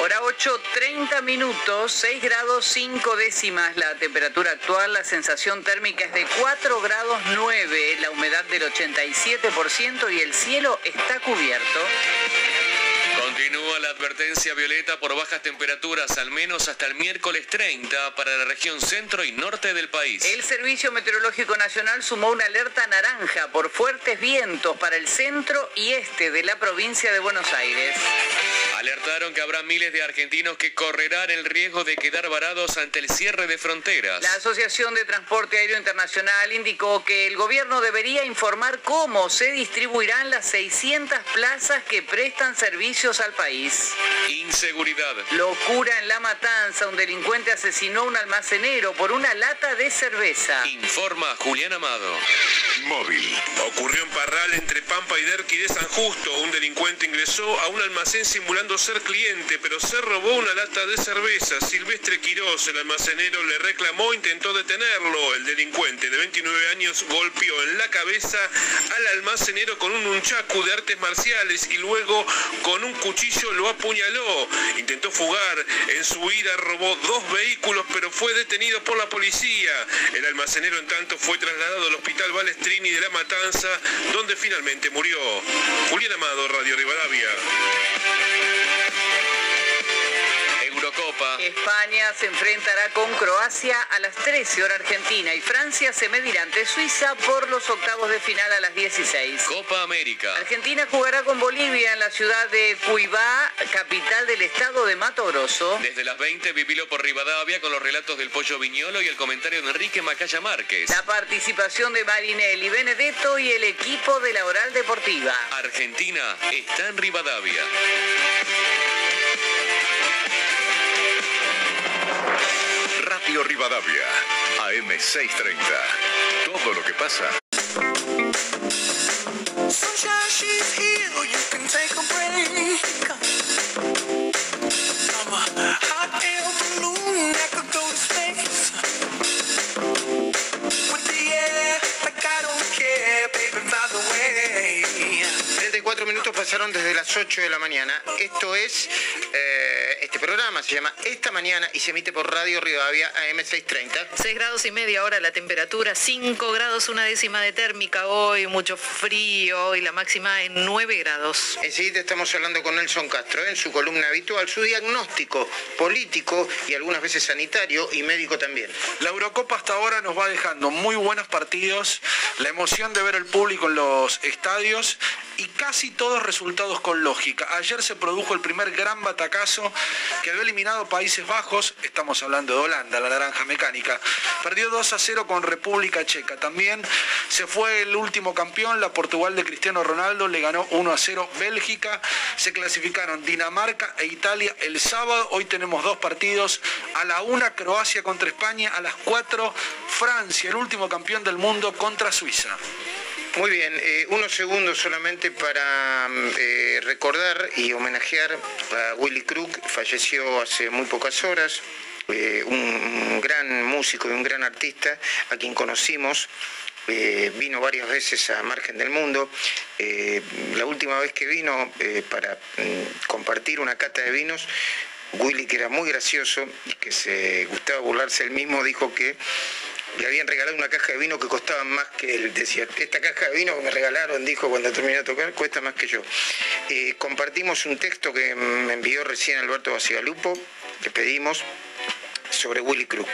Hora 8, 30 minutos, 6 grados 5 décimas la temperatura actual, la sensación térmica es de 4 grados 9, la humedad del 87% y el cielo está cubierto. Continúa la advertencia violeta por bajas temperaturas, al menos hasta el miércoles 30 para la región centro y norte del país. El Servicio Meteorológico Nacional sumó una alerta naranja por fuertes vientos para el centro y este de la provincia de Buenos Aires. Alertaron que habrá miles de argentinos que correrán el riesgo de quedar varados ante el cierre de fronteras. La Asociación de Transporte Aéreo Internacional indicó que el gobierno debería informar cómo se distribuirán las 600 plazas que prestan servicios al país. Inseguridad. Locura en La Matanza. Un delincuente asesinó a un almacenero por una lata de cerveza. Informa Julián Amado. Móvil. Ocurrió en Parral entre Pampa y Derqui de San Justo. Un delincuente ingresó a un almacén simulando ser cliente, pero se robó una lata de cerveza. Silvestre Quirós, el almacenero, le reclamó, intentó detenerlo. El delincuente de 29 años golpeó en la cabeza al almacenero con un unchaku de artes marciales y luego con un cuchillo lo apuñaló. Intentó fugar. En su ira robó dos vehículos, pero fue detenido por la policía. El almacenero, en tanto, fue trasladado al hospital Balestrini de La Matanza, donde finalmente murió. Julián Amado, Radio Rivadavia. Eurocopa. España se enfrentará con Croacia a las 13 horas Argentina y Francia se medirá ante Suiza por los octavos de final a las 16. Copa América. Argentina jugará con Bolivia en la ciudad de Cuibá, capital del estado de Mato Grosso. Desde las 20 vivilo por Rivadavia con los relatos del Pollo Viñolo y el comentario de Enrique Macaya Márquez. La participación de Marinelli, Benedetto y el equipo de la Oral Deportiva. Argentina está en Rivadavia. Radio Rivadavia, AM630. Todo lo que pasa. Desde las 8 de la mañana. Esto es, eh, este programa se llama Esta Mañana y se emite por Radio Rivadavia AM630. 6 grados y media ahora la temperatura, 5 grados una décima de térmica hoy, mucho frío y la máxima en 9 grados. Enseguida estamos hablando con Nelson Castro en su columna habitual, su diagnóstico político y algunas veces sanitario y médico también. La Eurocopa hasta ahora nos va dejando muy buenos partidos, la emoción de ver al público en los estadios y casi todos resultados con lógica. Ayer se produjo el primer gran batacazo, quedó eliminado Países Bajos, estamos hablando de Holanda, la naranja mecánica, perdió 2 a 0 con República Checa. También se fue el último campeón, la Portugal de Cristiano Ronaldo, le ganó 1 a 0 Bélgica, se clasificaron Dinamarca e Italia el sábado, hoy tenemos dos partidos, a la una Croacia contra España, a las 4 Francia, el último campeón del mundo contra Suiza. Muy bien, eh, unos segundos solamente para mm, eh, recordar y homenajear a Willy Crook, falleció hace muy pocas horas, eh, un, gran músico y un gran artista a quien conocimos vino varias veces a Margen del Mundo. La última vez que vino para mm, compartir una cata de vinos, Willy, que era muy gracioso y que se gustaba burlarse él mismo, dijo que le habían regalado una caja de vino que costaba más que él. Decía, esta caja de vino que me regalaron, dijo cuando terminé de tocar, cuesta más que yo. compartimos un texto que me envió recién Alberto Basigalupo, que pedimos sobre Willy Crook.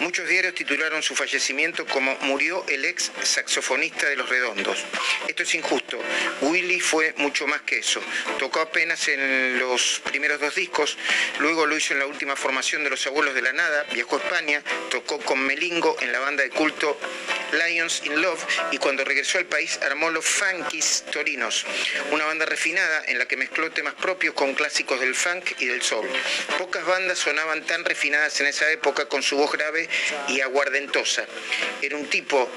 Muchos diarios titularon su fallecimiento como murió el ex saxofonista de Los Redondos. Esto es injusto. Willy fue mucho más que eso. Tocó apenas en los primeros dos discos, luego lo hizo en la última formación de Los Abuelos de la Nada, viajó a España, tocó con Melingo en la banda de culto Lions in Love y cuando regresó al país armó los Funkies Torinos, una banda refinada en la que mezcló temas propios con clásicos del funk y del soul. Pocas bandas sonaban tan refinadas en esa época con su voz grave y aguardentosa. Era un tipo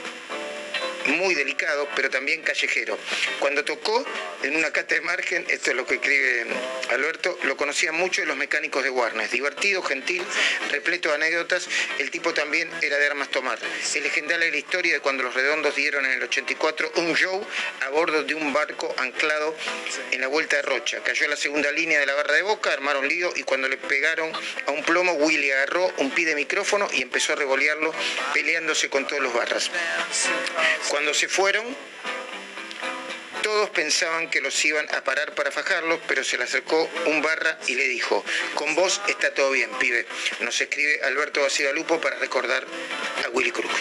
muy delicado, pero también callejero. Cuando tocó en una cata de margen, esto es lo que escribe Alberto, lo conocían mucho los mecánicos de Warner. Divertido, gentil, repleto de anécdotas, el tipo también era de armas tomar. Es legendaria la historia de cuando los redondos dieron en el 84 un show a bordo de un barco anclado en la vuelta de Rocha. Cayó a la segunda línea de la barra de boca, armaron lío y cuando le pegaron a un plomo, Willy agarró un pie de micrófono y empezó a revolearlo peleándose con todos los barras. Cuando se fueron, todos pensaban que los iban a parar para fajarlos, pero se le acercó un barra y le dijo, con vos está todo bien, pibe. Nos escribe Alberto Lupo para recordar a Willy Crook.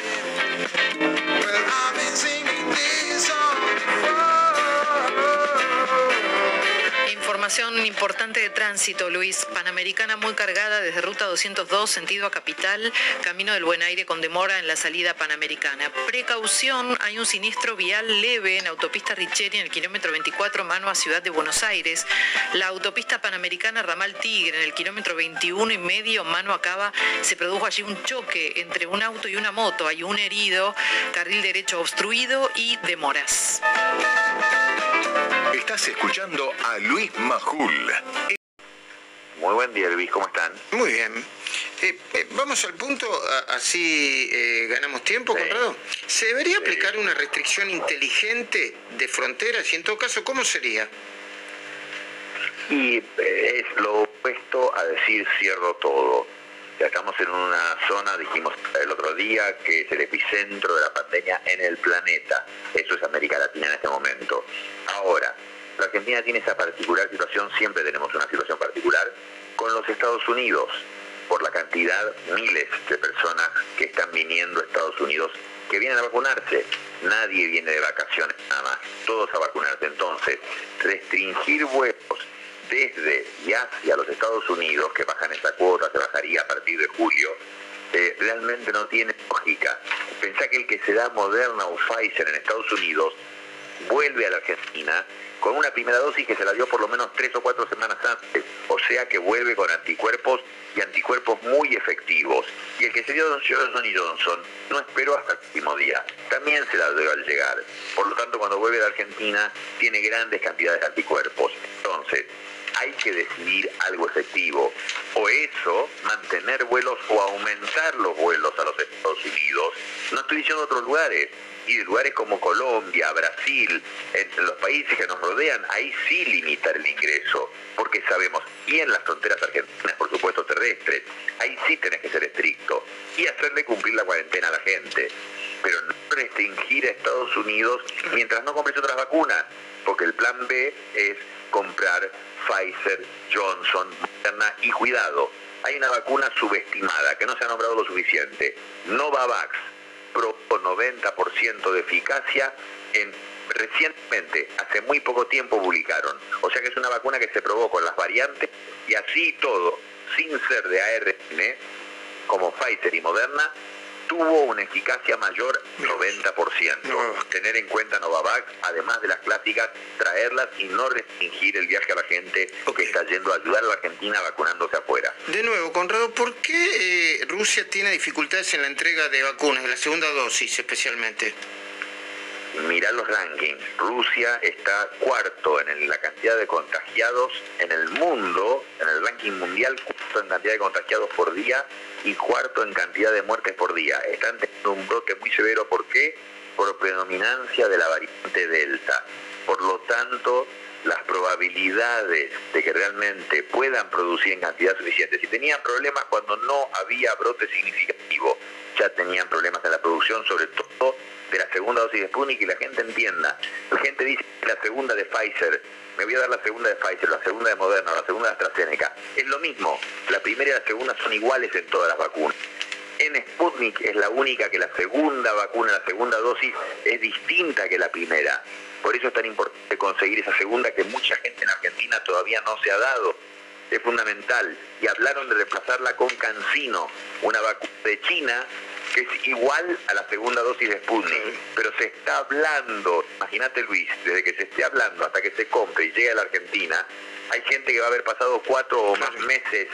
Información importante de tránsito, Luis. Panamericana muy cargada desde ruta 202, sentido a Capital, camino del Buen Aire con demora en la salida panamericana. Precaución, hay un siniestro vial leve en autopista Richeri en el kilómetro 24, mano a Ciudad de Buenos Aires. La autopista panamericana Ramal Tigre en el kilómetro 21 y medio, mano a Cava, se produjo allí un choque entre un auto y una moto. Hay un herido, carril derecho obstruido y demoras. Estás escuchando a Luis Majul. Muy buen día, Luis, ¿cómo están? Muy bien. Eh, eh, vamos al punto, así eh, ganamos tiempo, Conrado. ¿Se debería aplicar una restricción inteligente de fronteras y en todo caso, cómo sería? Y es lo opuesto a decir cierro todo. Estamos en una zona, dijimos el otro día, que es el epicentro de la pandemia en el planeta. Eso es América Latina en este momento. Ahora, la Argentina tiene esa particular situación, siempre tenemos una situación particular, con los Estados Unidos, por la cantidad, miles de personas que están viniendo a Estados Unidos, que vienen a vacunarse. Nadie viene de vacaciones nada más, todos a vacunarse. Entonces, restringir vuelos desde y hacia los Estados Unidos, que bajan esa cuota, se bajaría a partir de julio, eh, realmente no tiene lógica. Pensá que el que se da Moderna o Pfizer en Estados Unidos vuelve a la Argentina con una primera dosis que se la dio por lo menos tres o cuatro semanas antes, o sea que vuelve con anticuerpos y anticuerpos muy efectivos. Y el que se dio Johnson y Johnson no esperó hasta el último día, también se la dio al llegar. Por lo tanto, cuando vuelve de Argentina, tiene grandes cantidades de anticuerpos. Entonces, hay que decidir algo efectivo. O eso, mantener vuelos o aumentar los vuelos a los Estados Unidos. No estoy diciendo otros lugares. Y de lugares como Colombia, Brasil, entre los países que nos rodean, ahí sí limitar el ingreso. Porque sabemos, y en las fronteras argentinas, por supuesto, terrestres, ahí sí tenés que ser estricto. Y hacerle cumplir la cuarentena a la gente. Pero no restringir a Estados Unidos mientras no compres otras vacunas. Porque el plan B es comprar Pfizer, Johnson, Moderna y cuidado, hay una vacuna subestimada que no se ha nombrado lo suficiente. Novavax probó 90% de eficacia en recientemente, hace muy poco tiempo publicaron. O sea que es una vacuna que se probó con las variantes y así todo, sin ser de ARN, como Pfizer y Moderna, tuvo una eficacia mayor 90%. Tener en cuenta Novavax, además de las clásicas, traerlas y no restringir el viaje a la gente que está yendo a ayudar a la Argentina vacunándose afuera. De nuevo, Conrado, ¿por qué eh, Rusia tiene dificultades en la entrega de vacunas, de la segunda dosis especialmente? Mirá los rankings. Rusia está cuarto en la cantidad de contagiados en el mundo, en el ranking mundial, cuarto en cantidad de contagiados por día y cuarto en cantidad de muertes por día. Están teniendo un brote muy severo. ¿Por qué? Por predominancia de la variante Delta. Por lo tanto, las probabilidades de que realmente puedan producir en cantidad suficiente. Si tenían problemas cuando no había brote significativo, ya tenían problemas en la producción, sobre todo de la segunda dosis de Sputnik y la gente entienda. La gente dice la segunda de Pfizer, me voy a dar la segunda de Pfizer, la segunda de Moderna, la segunda de AstraZeneca. Es lo mismo, la primera y la segunda son iguales en todas las vacunas. En Sputnik es la única que la segunda vacuna, la segunda dosis, es distinta que la primera. Por eso es tan importante conseguir esa segunda que mucha gente en Argentina todavía no se ha dado. Es fundamental. Y hablaron de reemplazarla con Cancino, una vacuna de China que es igual a la segunda dosis de Sputnik, pero se está hablando, imagínate Luis, desde que se esté hablando hasta que se compre y llegue a la Argentina, hay gente que va a haber pasado cuatro o más meses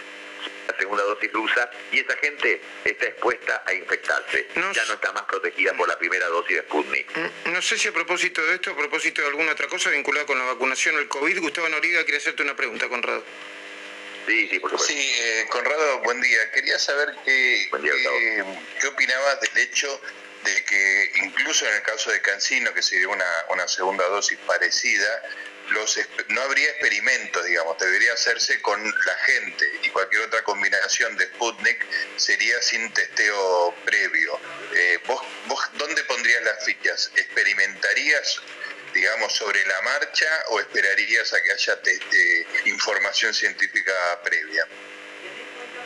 la segunda dosis rusa y esa gente está expuesta a infectarse. ya no está más protegida por la primera dosis de Sputnik. No sé si a propósito de esto, a propósito de alguna otra cosa vinculada con la vacunación, el COVID, Gustavo Noriga quiere hacerte una pregunta, Conrado. Sí, sí, por supuesto. Sí, eh, Conrado, buen día. Quería saber qué, qué, opinabas del hecho de que incluso en el caso de Cancino, que se dio una, una segunda dosis parecida, los no habría experimentos, digamos, debería hacerse con la gente y cualquier otra combinación de Sputnik sería sin testeo previo. Eh, ¿vos, ¿Vos dónde pondrías las fichas? ¿Experimentarías digamos, sobre la marcha o esperarías a que haya información científica previa?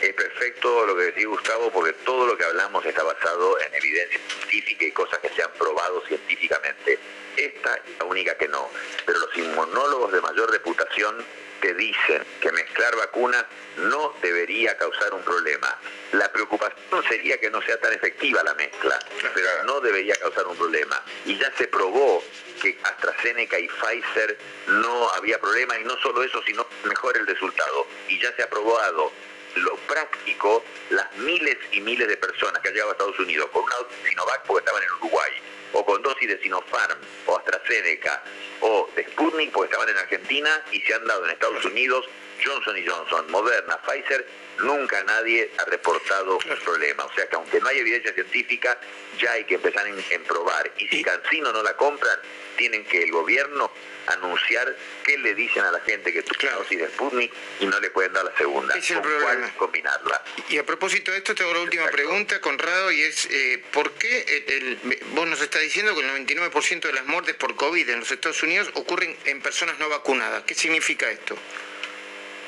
Es perfecto lo que decís Gustavo, porque todo lo que hablamos está basado en evidencia científica y cosas que se han probado científicamente. Esta es la única que no. Pero los inmunólogos de mayor reputación te dicen que mezclar vacunas no debería causar un problema. La preocupación sería que no sea tan efectiva la mezcla, pero no debería causar un problema. Y ya se probó que AstraZeneca y Pfizer no había problema y no solo eso, sino mejor el resultado. Y ya se ha probado lo práctico, las miles y miles de personas que han llegado a Estados Unidos con una Sinovac porque estaban en Uruguay, o con dosis de Sinopharm, o AstraZeneca, o de Sputnik porque estaban en Argentina y se han dado en Estados Unidos Johnson y Johnson, Moderna, Pfizer, nunca nadie ha reportado un problema. O sea que aunque no hay evidencia científica, ya hay que empezar en, probar. Y si Cancino no la compran, tienen que el gobierno anunciar qué le dicen a la gente que tú claro. si de Sputnik y no le pueden dar la segunda. Es el problema. combinarla. Y a propósito de esto, tengo la última pregunta, Conrado, y es, eh, ¿por qué el, vos nos estás diciendo que el 99% de las muertes por COVID en los Estados Unidos ocurren en personas no vacunadas? ¿Qué significa esto?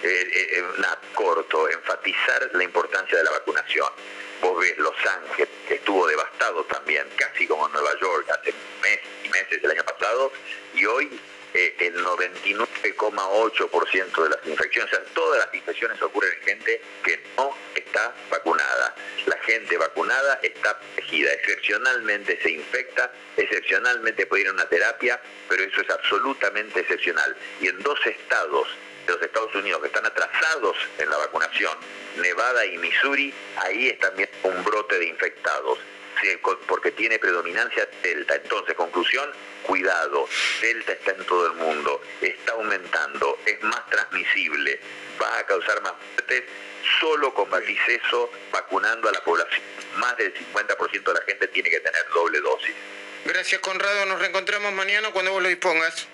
Eh, eh, nada, corto, enfatizar la importancia de la vacunación. Vos ves Los Ángeles, que estuvo devastado también, casi como Nueva York hace meses y meses el año pasado, y hoy eh, el 99,8% de las infecciones, o sea, todas las infecciones ocurren en gente que no está vacunada. La gente vacunada está protegida, excepcionalmente se infecta, excepcionalmente puede ir a una terapia, pero eso es absolutamente excepcional. Y en dos estados de los Estados Unidos que están atrasados en la vacunación, Nevada y Missouri, ahí es también un brote de infectados, porque tiene predominancia Delta. Entonces, conclusión, cuidado, Delta está en todo el mundo, está aumentando, es más transmisible, va a causar más muertes, solo combatís eso vacunando a la población. Más del 50% de la gente tiene que tener doble dosis. Gracias Conrado, nos reencontramos mañana cuando vos lo dispongas.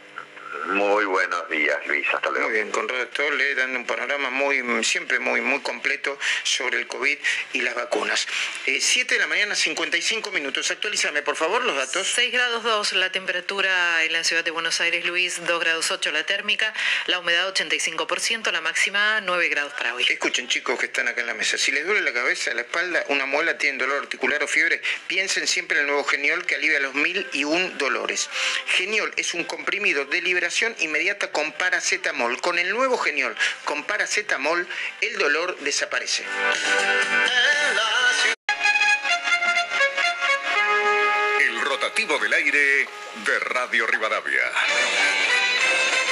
Muy buenos días, Luis. Hasta luego. Muy bien, con esto le dan un panorama muy, siempre muy, muy completo sobre el COVID y las vacunas. 7 eh, de la mañana, 55 minutos. Actualízame, por favor, los datos. 6 grados 2 la temperatura en la ciudad de Buenos Aires, Luis. 2 grados 8 la térmica. La humedad 85%, la máxima 9 grados para hoy. Escuchen, chicos que están acá en la mesa. Si les duele la cabeza, la espalda, una muela, tienen dolor articular o fiebre, piensen siempre en el nuevo Geniol que alivia los mil y un dolores. Geniol es un comprimido de liberación inmediata con paracetamol. Con el nuevo Geniol, con paracetamol, el dolor desaparece. El rotativo del aire de Radio Rivadavia.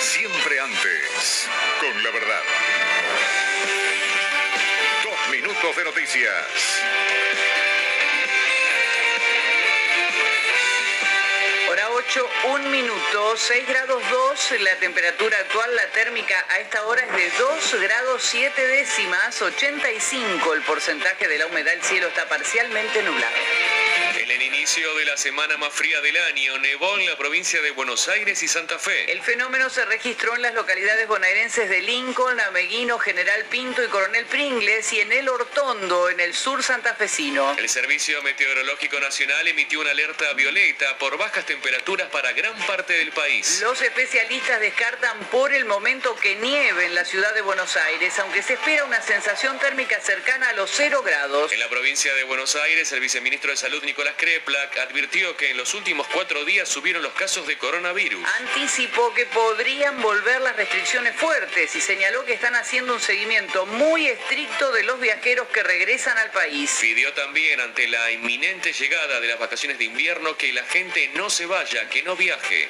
Siempre antes, con la verdad. Dos minutos de noticias. 8, un minuto, 6 grados 2, la temperatura actual, la térmica a esta hora es de 2 grados 7 décimas, 85 el porcentaje de la humedad, el cielo está parcialmente nublado. En el inicio de la semana más fría del año, nevó en la provincia de Buenos Aires y Santa Fe. El fenómeno se registró en las localidades bonaerenses de Lincoln, Ameguino, General Pinto y Coronel Pringles y en el Hortondo, en el sur santafesino. El Servicio Meteorológico Nacional emitió una alerta violeta por bajas temperaturas para gran parte del país. Los especialistas descartan por el momento que nieve en la ciudad de Buenos Aires, aunque se espera una sensación térmica cercana a los 0 grados. En la provincia de Buenos Aires, el viceministro de Salud Nicolás Kreplak advirtió que en los últimos cuatro días subieron los casos de coronavirus. Anticipó que podrían volver las restricciones fuertes y señaló que están haciendo un seguimiento muy estricto de los viajeros que regresan al país. Pidió también ante la inminente llegada de las vacaciones de invierno que la gente no se vaya, que no viaje.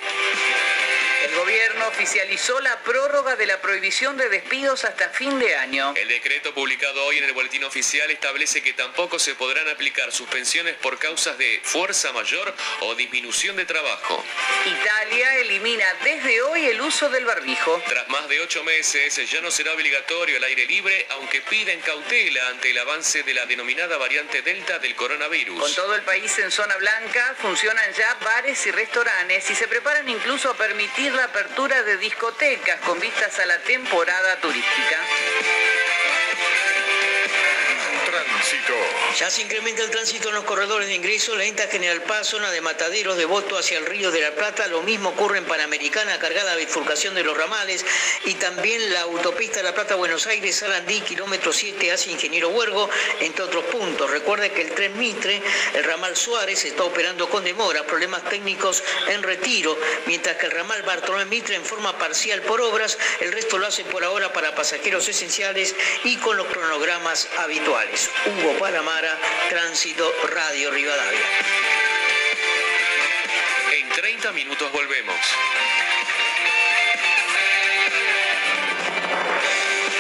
El gobierno oficializó la prórroga de la prohibición de despidos hasta fin de año. El decreto publicado hoy en el boletín oficial establece que tampoco se podrán aplicar suspensiones por causas de fuerza mayor o disminución de trabajo. Italia elimina desde hoy el uso del barbijo. Tras más de ocho meses ya no será obligatorio el aire libre, aunque piden cautela ante el avance de la denominada variante Delta del coronavirus. Con todo el país en zona blanca, funcionan ya bares y restaurantes y se preparan incluso a permitir la apertura de discotecas con vistas a la temporada turística. Ya se incrementa el tránsito en los corredores de ingreso, la INTA General Paz, zona de Mataderos, de Voto hacia el Río de la Plata. Lo mismo ocurre en Panamericana, cargada a bifurcación de los ramales. Y también la autopista La Plata-Buenos Aires, Sarandí, kilómetro 7 hacia Ingeniero Huergo, entre otros puntos. Recuerde que el tren Mitre, el ramal Suárez, está operando con demora, problemas técnicos en retiro, mientras que el ramal Bartolomé Mitre en forma parcial por obras, el resto lo hace por ahora para pasajeros esenciales y con los cronogramas habituales. Hugo Palamara, Tránsito Radio Rivadavia. En 30 minutos volvemos.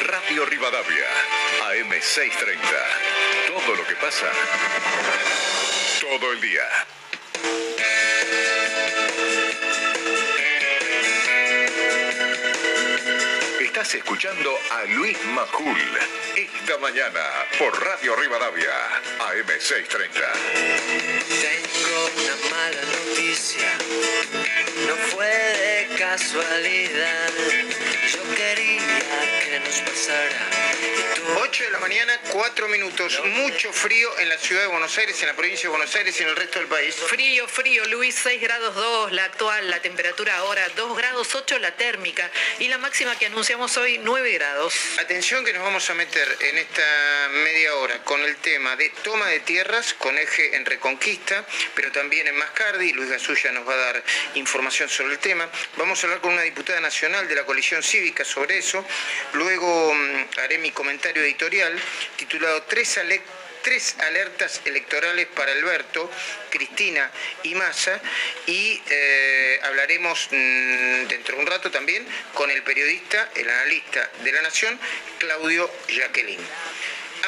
Radio Rivadavia, AM630. Todo lo que pasa, todo el día. Estás escuchando a Luis Majul esta mañana por Radio Rivadavia, AM630. Tengo una mala noticia, no fue de casualidad. Yo quería que nos pasara. 8 de la mañana, 4 minutos. Mucho frío en la ciudad de Buenos Aires, en la provincia de Buenos Aires y en el resto del país. Frío, frío, Luis, 6 grados 2 la actual, la temperatura ahora 2 grados 8 la térmica y la máxima que anunciamos hoy 9 grados. Atención que nos vamos a meter en esta media hora con el tema de toma de tierras con eje en Reconquista, pero también en Mascardi. Luis Gasulla nos va a dar información sobre el tema. Vamos a hablar con una diputada nacional de la coalición cívica sobre eso. Luego mm, haré mi comentario editorial titulado Tres, tres alertas electorales para Alberto, Cristina y Massa y eh, hablaremos mm, dentro de un rato también con el periodista, el analista de la Nación, Claudio Jacqueline.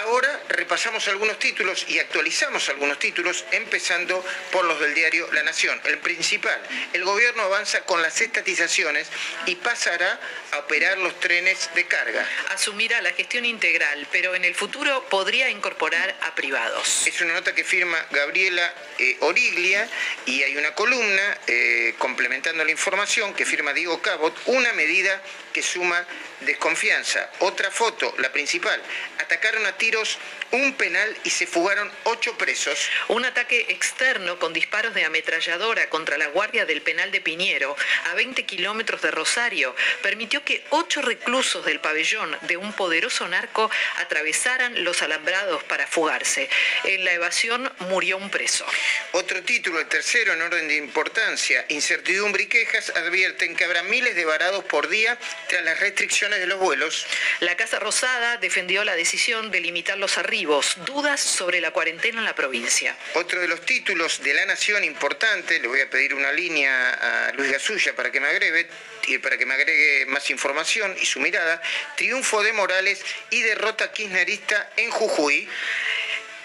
Ahora repasamos algunos títulos y actualizamos algunos títulos, empezando por los del diario La Nación. El principal, el gobierno avanza con las estatizaciones y pasará a operar los trenes de carga. Asumirá la gestión integral, pero en el futuro podría incorporar a privados. Es una nota que firma Gabriela eh, Origlia y hay una columna eh, complementando la información que firma Diego Cabot, una medida que suma desconfianza. Otra foto, la principal, atacaron a tiros un penal y se fugaron ocho presos. Un ataque externo con disparos de ametralladora contra la guardia del penal de Piñero, a 20 kilómetros de Rosario, permitió que ocho reclusos del pabellón de un poderoso narco atravesaran los alambrados para fugarse. En la evasión murió un preso. Otro título, el tercero en orden de importancia, incertidumbre y quejas advierten que habrá miles de varados por día las restricciones de los vuelos. La Casa Rosada defendió la decisión de limitar los arribos, dudas sobre la cuarentena en la provincia. Otro de los títulos de La Nación importante, le voy a pedir una línea a Luis Gasulla para que me agregue, y para que me agregue más información y su mirada, triunfo de Morales y derrota kirchnerista en Jujuy.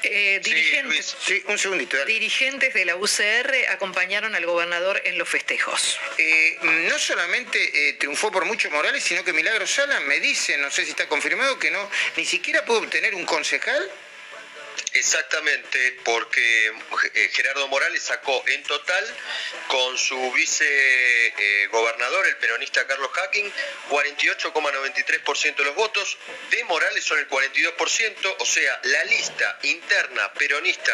Eh, dirigentes, un segundito. Dirigentes de la UCR acompañaron al gobernador en los festejos. Eh, no solamente eh, triunfó por mucho Morales, sino que Milagro Sala me dice, no sé si está confirmado, que no ni siquiera pudo obtener un concejal Exactamente, porque eh, Gerardo Morales sacó en total con su vicegobernador, el peronista Carlos Hacking, 48,93% de los votos. De Morales son el 42%, o sea, la lista interna peronista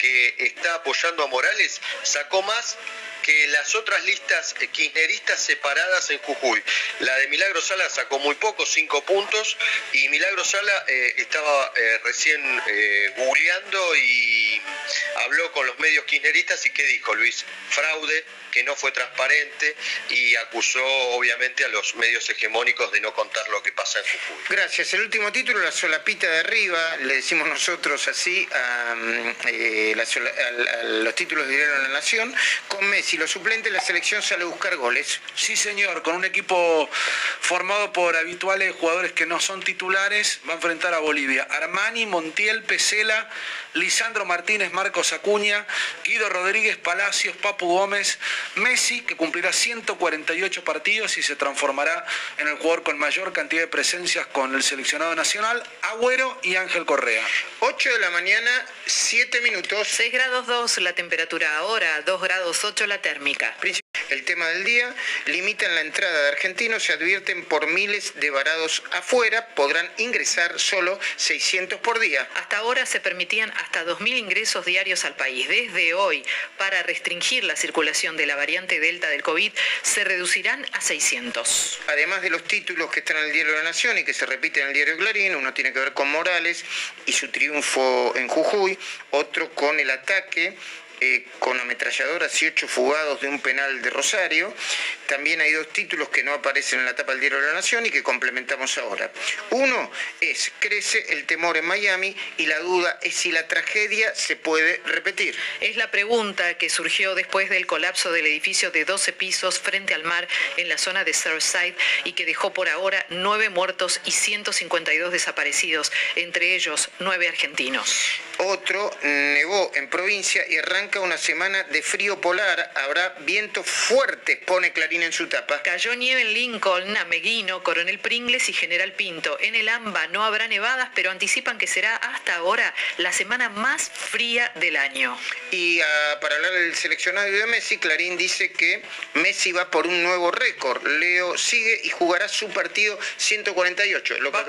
que está apoyando a Morales sacó más que las otras listas kirchneristas separadas en Jujuy. La de Milagro Sala sacó muy poco, cinco puntos, y Milagro Sala eh, estaba eh, recién eh, y habló con los medios kirchneristas y ¿qué dijo Luis? Fraude, que no fue transparente y acusó obviamente a los medios hegemónicos de no contar lo que pasa en Jujuy. Gracias. El último título, la solapita de arriba, le decimos nosotros así a, los títulos de Diario de la Nación, con Messi, los suplentes, la selección sale a buscar goles. Sí, señor, con un equipo formado por habituales jugadores que no son titulares, va a enfrentar a Bolivia. Armani, Montiel, Pesela, Lisandro Martínez, Marcos Acuña, Guido Rodríguez, Palacios, Papu Gómez, Messi, que cumplirá 148 partidos y se transformará en el jugador con mayor cantidad de presencias con el seleccionado nacional, Agüero y Ángel Correa. 8 de la mañana, 7 minutos. 6 grados 2 la temperatura ahora, 2 grados 8 la térmica. El tema del día, limitan la entrada de argentinos, se advierten por miles de varados afuera, podrán ingresar solo 600 por día. Hasta ahora se permitían hasta 2.000 ingresos diarios al país. Desde hoy, para restringir la circulación de la variante Delta del COVID, se reducirán a 600. Además de los títulos que están en el Diario de la Nación y que se repiten en el Diario Clarín, uno tiene que ver con Morales y su triunfo en Jujuy, otro con el ataque eh, con ametralladoras y ocho fugados de un penal de Rosario. También hay dos títulos que no aparecen en la tapa del Diario de la Nación y que complementamos ahora. Uno es Crece el temor en Miami y la duda es si la tragedia se puede repetir. Es la pregunta que surgió después del colapso del edificio de 12 pisos frente al mar en la zona de Surfside y que dejó por ahora nueve muertos y 152 desaparecidos, entre ellos nueve argentinos. Otro nevó en provincia y arranca una semana de frío polar. Habrá vientos fuertes, pone Clarín en su tapa. Cayó nieve en Lincoln, Ameguino, Coronel Pringles y General Pinto. En el AMBA no habrá nevadas, pero anticipan que será hasta ahora la semana más fría del año. Y ah, para hablar del seleccionado de Messi, Clarín dice que Messi va por un nuevo récord. Leo sigue y jugará su partido 148. va,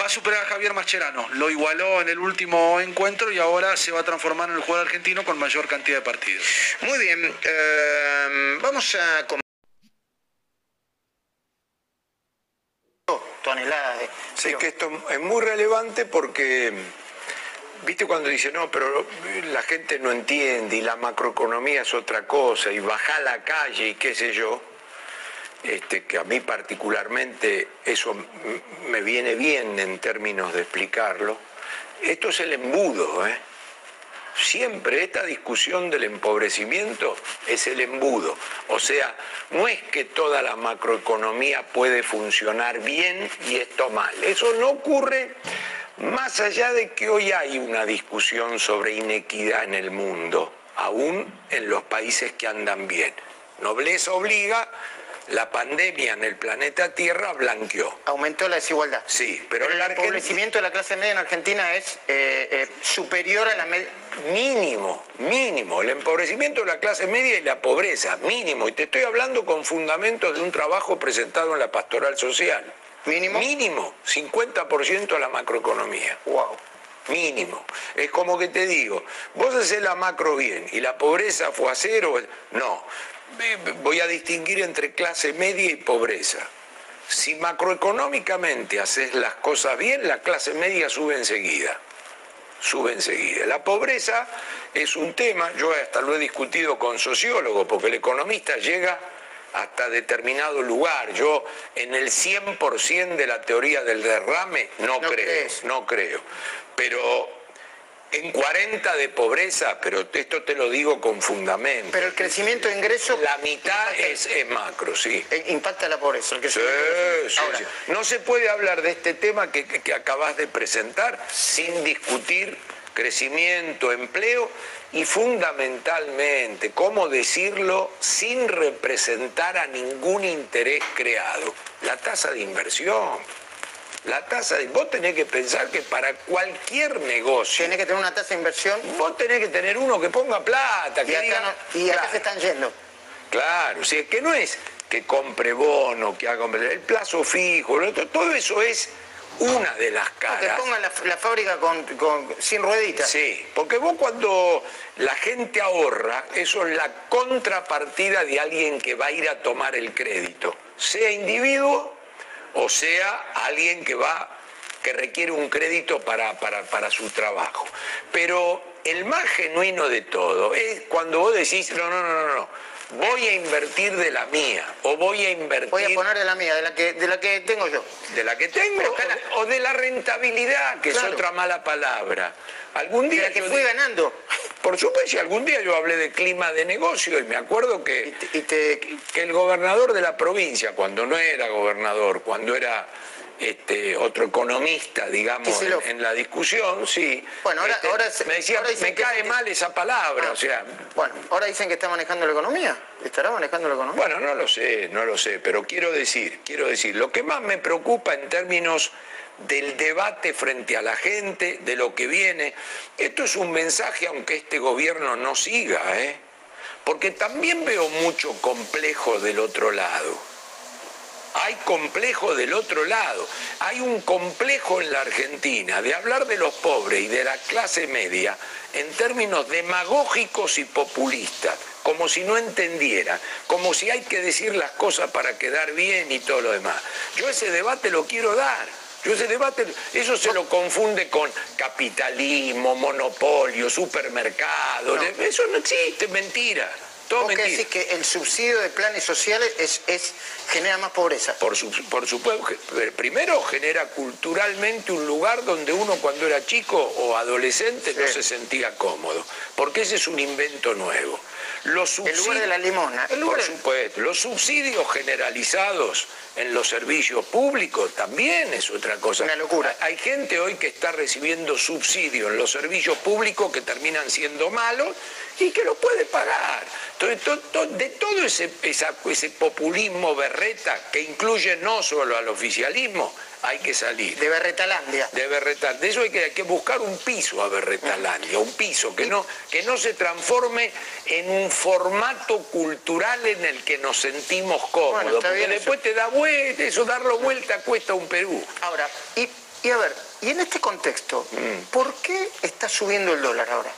va a superar a Javier Mascherano. Lo igualó en el último encuentro y ahora se va a transformar en el jugador argentino con mayor cantidad de partidos. Muy bien, eh, vamos a... toneladas de... Sí, que esto es muy relevante porque, viste cuando dice, no, pero la gente no entiende y la macroeconomía es otra cosa y baja a la calle y qué sé yo, este, que a mí particularmente eso me viene bien en términos de explicarlo esto es el embudo, ¿eh? Siempre esta discusión del empobrecimiento es el embudo. O sea, no es que toda la macroeconomía puede funcionar bien y esto mal. Eso no ocurre más allá de que hoy hay una discusión sobre inequidad en el mundo, aún en los países que andan bien. Nobleza obliga, la pandemia en el planeta Tierra blanqueó. Aumentó la desigualdad. Sí, pero, el empobrecimiento de la clase media en Argentina es eh, eh, superior a la media. Mínimo, mínimo. El empobrecimiento de la clase media y la pobreza, mínimo. Y te estoy hablando con fundamentos de un trabajo presentado en la pastoral social. ¿Mínimo? Mínimo, 50% a la macroeconomía. Wow mínimo. Es como que te digo, vos haces la macro bien y la pobreza fue a cero, no, voy a distinguir entre clase media y pobreza. Si macroeconómicamente haces las cosas bien, la clase media sube enseguida. Sube enseguida. La pobreza es un tema, yo hasta lo he discutido con sociólogos, porque el economista llega hasta determinado lugar. Yo en el 100% de la teoría del derrame no, creo, no creo. Pero en 40 de pobreza, pero esto te lo digo con fundamento. Pero el crecimiento de ingresos... La mitad es, macro, sí. Eh, impacta la pobreza. El sí, sí, No se puede hablar de este tema que, que acabas de presentar sin discutir crecimiento, empleo y fundamentalmente, ¿cómo decirlo sin representar a ningún interés creado? La tasa de inversión. La tasa de... Vos tenés que pensar que para cualquier negocio... Tenés que tener una tasa de inversión. Vos tenés que tener uno que ponga plata. Y que acá, diga- no- y acá Claro. se están yendo. Claro, si es que no es que compre bono, que haga el plazo fijo, lo otro, todo eso es una de las Que caras. pongan la, la fábrica con, con- sin rueditas. Sí, porque vos cuando la gente ahorra, eso es la contrapartida de alguien que va a ir a tomar el crédito, sea individuo o sea alguien que va que requiere un crédito para, para, para su trabajo. Pero el más genuino de todo es cuando vos decís, no, no, no, no, no, voy a invertir de la mía o voy a invertir Voy a poner de la mía, de la que, de la que tengo yo. de la que tengo o, o de la rentabilidad, que Claro. es otra mala palabra. Algún día De la que fui ganando. Por supuesto, algún día yo hablé de clima de negocio y me acuerdo que, Y te, que el gobernador de la provincia, cuando no era gobernador, cuando era este, otro economista, digamos, en, la discusión, sí. Bueno, ahora- este, ahora se- me decía, ahora me que- cae mal esa palabra, Ah. o sea, Bueno, ahora dicen que está manejando la economía. ¿Estará manejando la economía? Bueno, no lo sé, no lo sé, pero quiero decir, quiero decir, lo que más me preocupa en términos del debate frente a la gente, de lo que viene, esto es un mensaje aunque este gobierno no siga, ¿eh? Porque también veo mucho complejo del otro lado. Hay complejo del otro lado. Hay un complejo en la Argentina de hablar de los pobres y de la clase media en términos demagógicos y populistas, como si no entendiera, como si hay que decir las cosas para quedar bien y todo lo demás. Yo ese debate lo quiero dar. Yo ese debate, eso se lo confunde con capitalismo, monopolio, supermercado. Eso no existe, mentira. Todo Vos mentira. decís que el subsidio de planes sociales es, es genera más pobreza. Por, su- por supuesto, primero genera culturalmente un lugar donde uno cuando era chico o adolescente no se sentía cómodo, porque ese es un invento nuevo. Los El lugar de la limosna. El por supuesto, los subsidios generalizados en los servicios públicos también es otra cosa. Una locura. Hay gente hoy que está recibiendo subsidios en los servicios públicos que terminan siendo malos y que lo puede pagar. Entonces, to- to- de todo ese, esa- ese populismo berreta que incluye no solo al oficialismo, hay que salir. de Berretalandia. De Berretal. De eso hay que, hay que buscar un piso a Berretalandia, un piso que no, que no se transforme en un formato cultural en el que nos sentimos cómodos. Bueno, porque eso. después te da vuelta, eso darlo vuelta cuesta un Perú. Ahora, y, y a ver, y en este contexto, Mm. ¿por qué está subiendo el dólar ahora?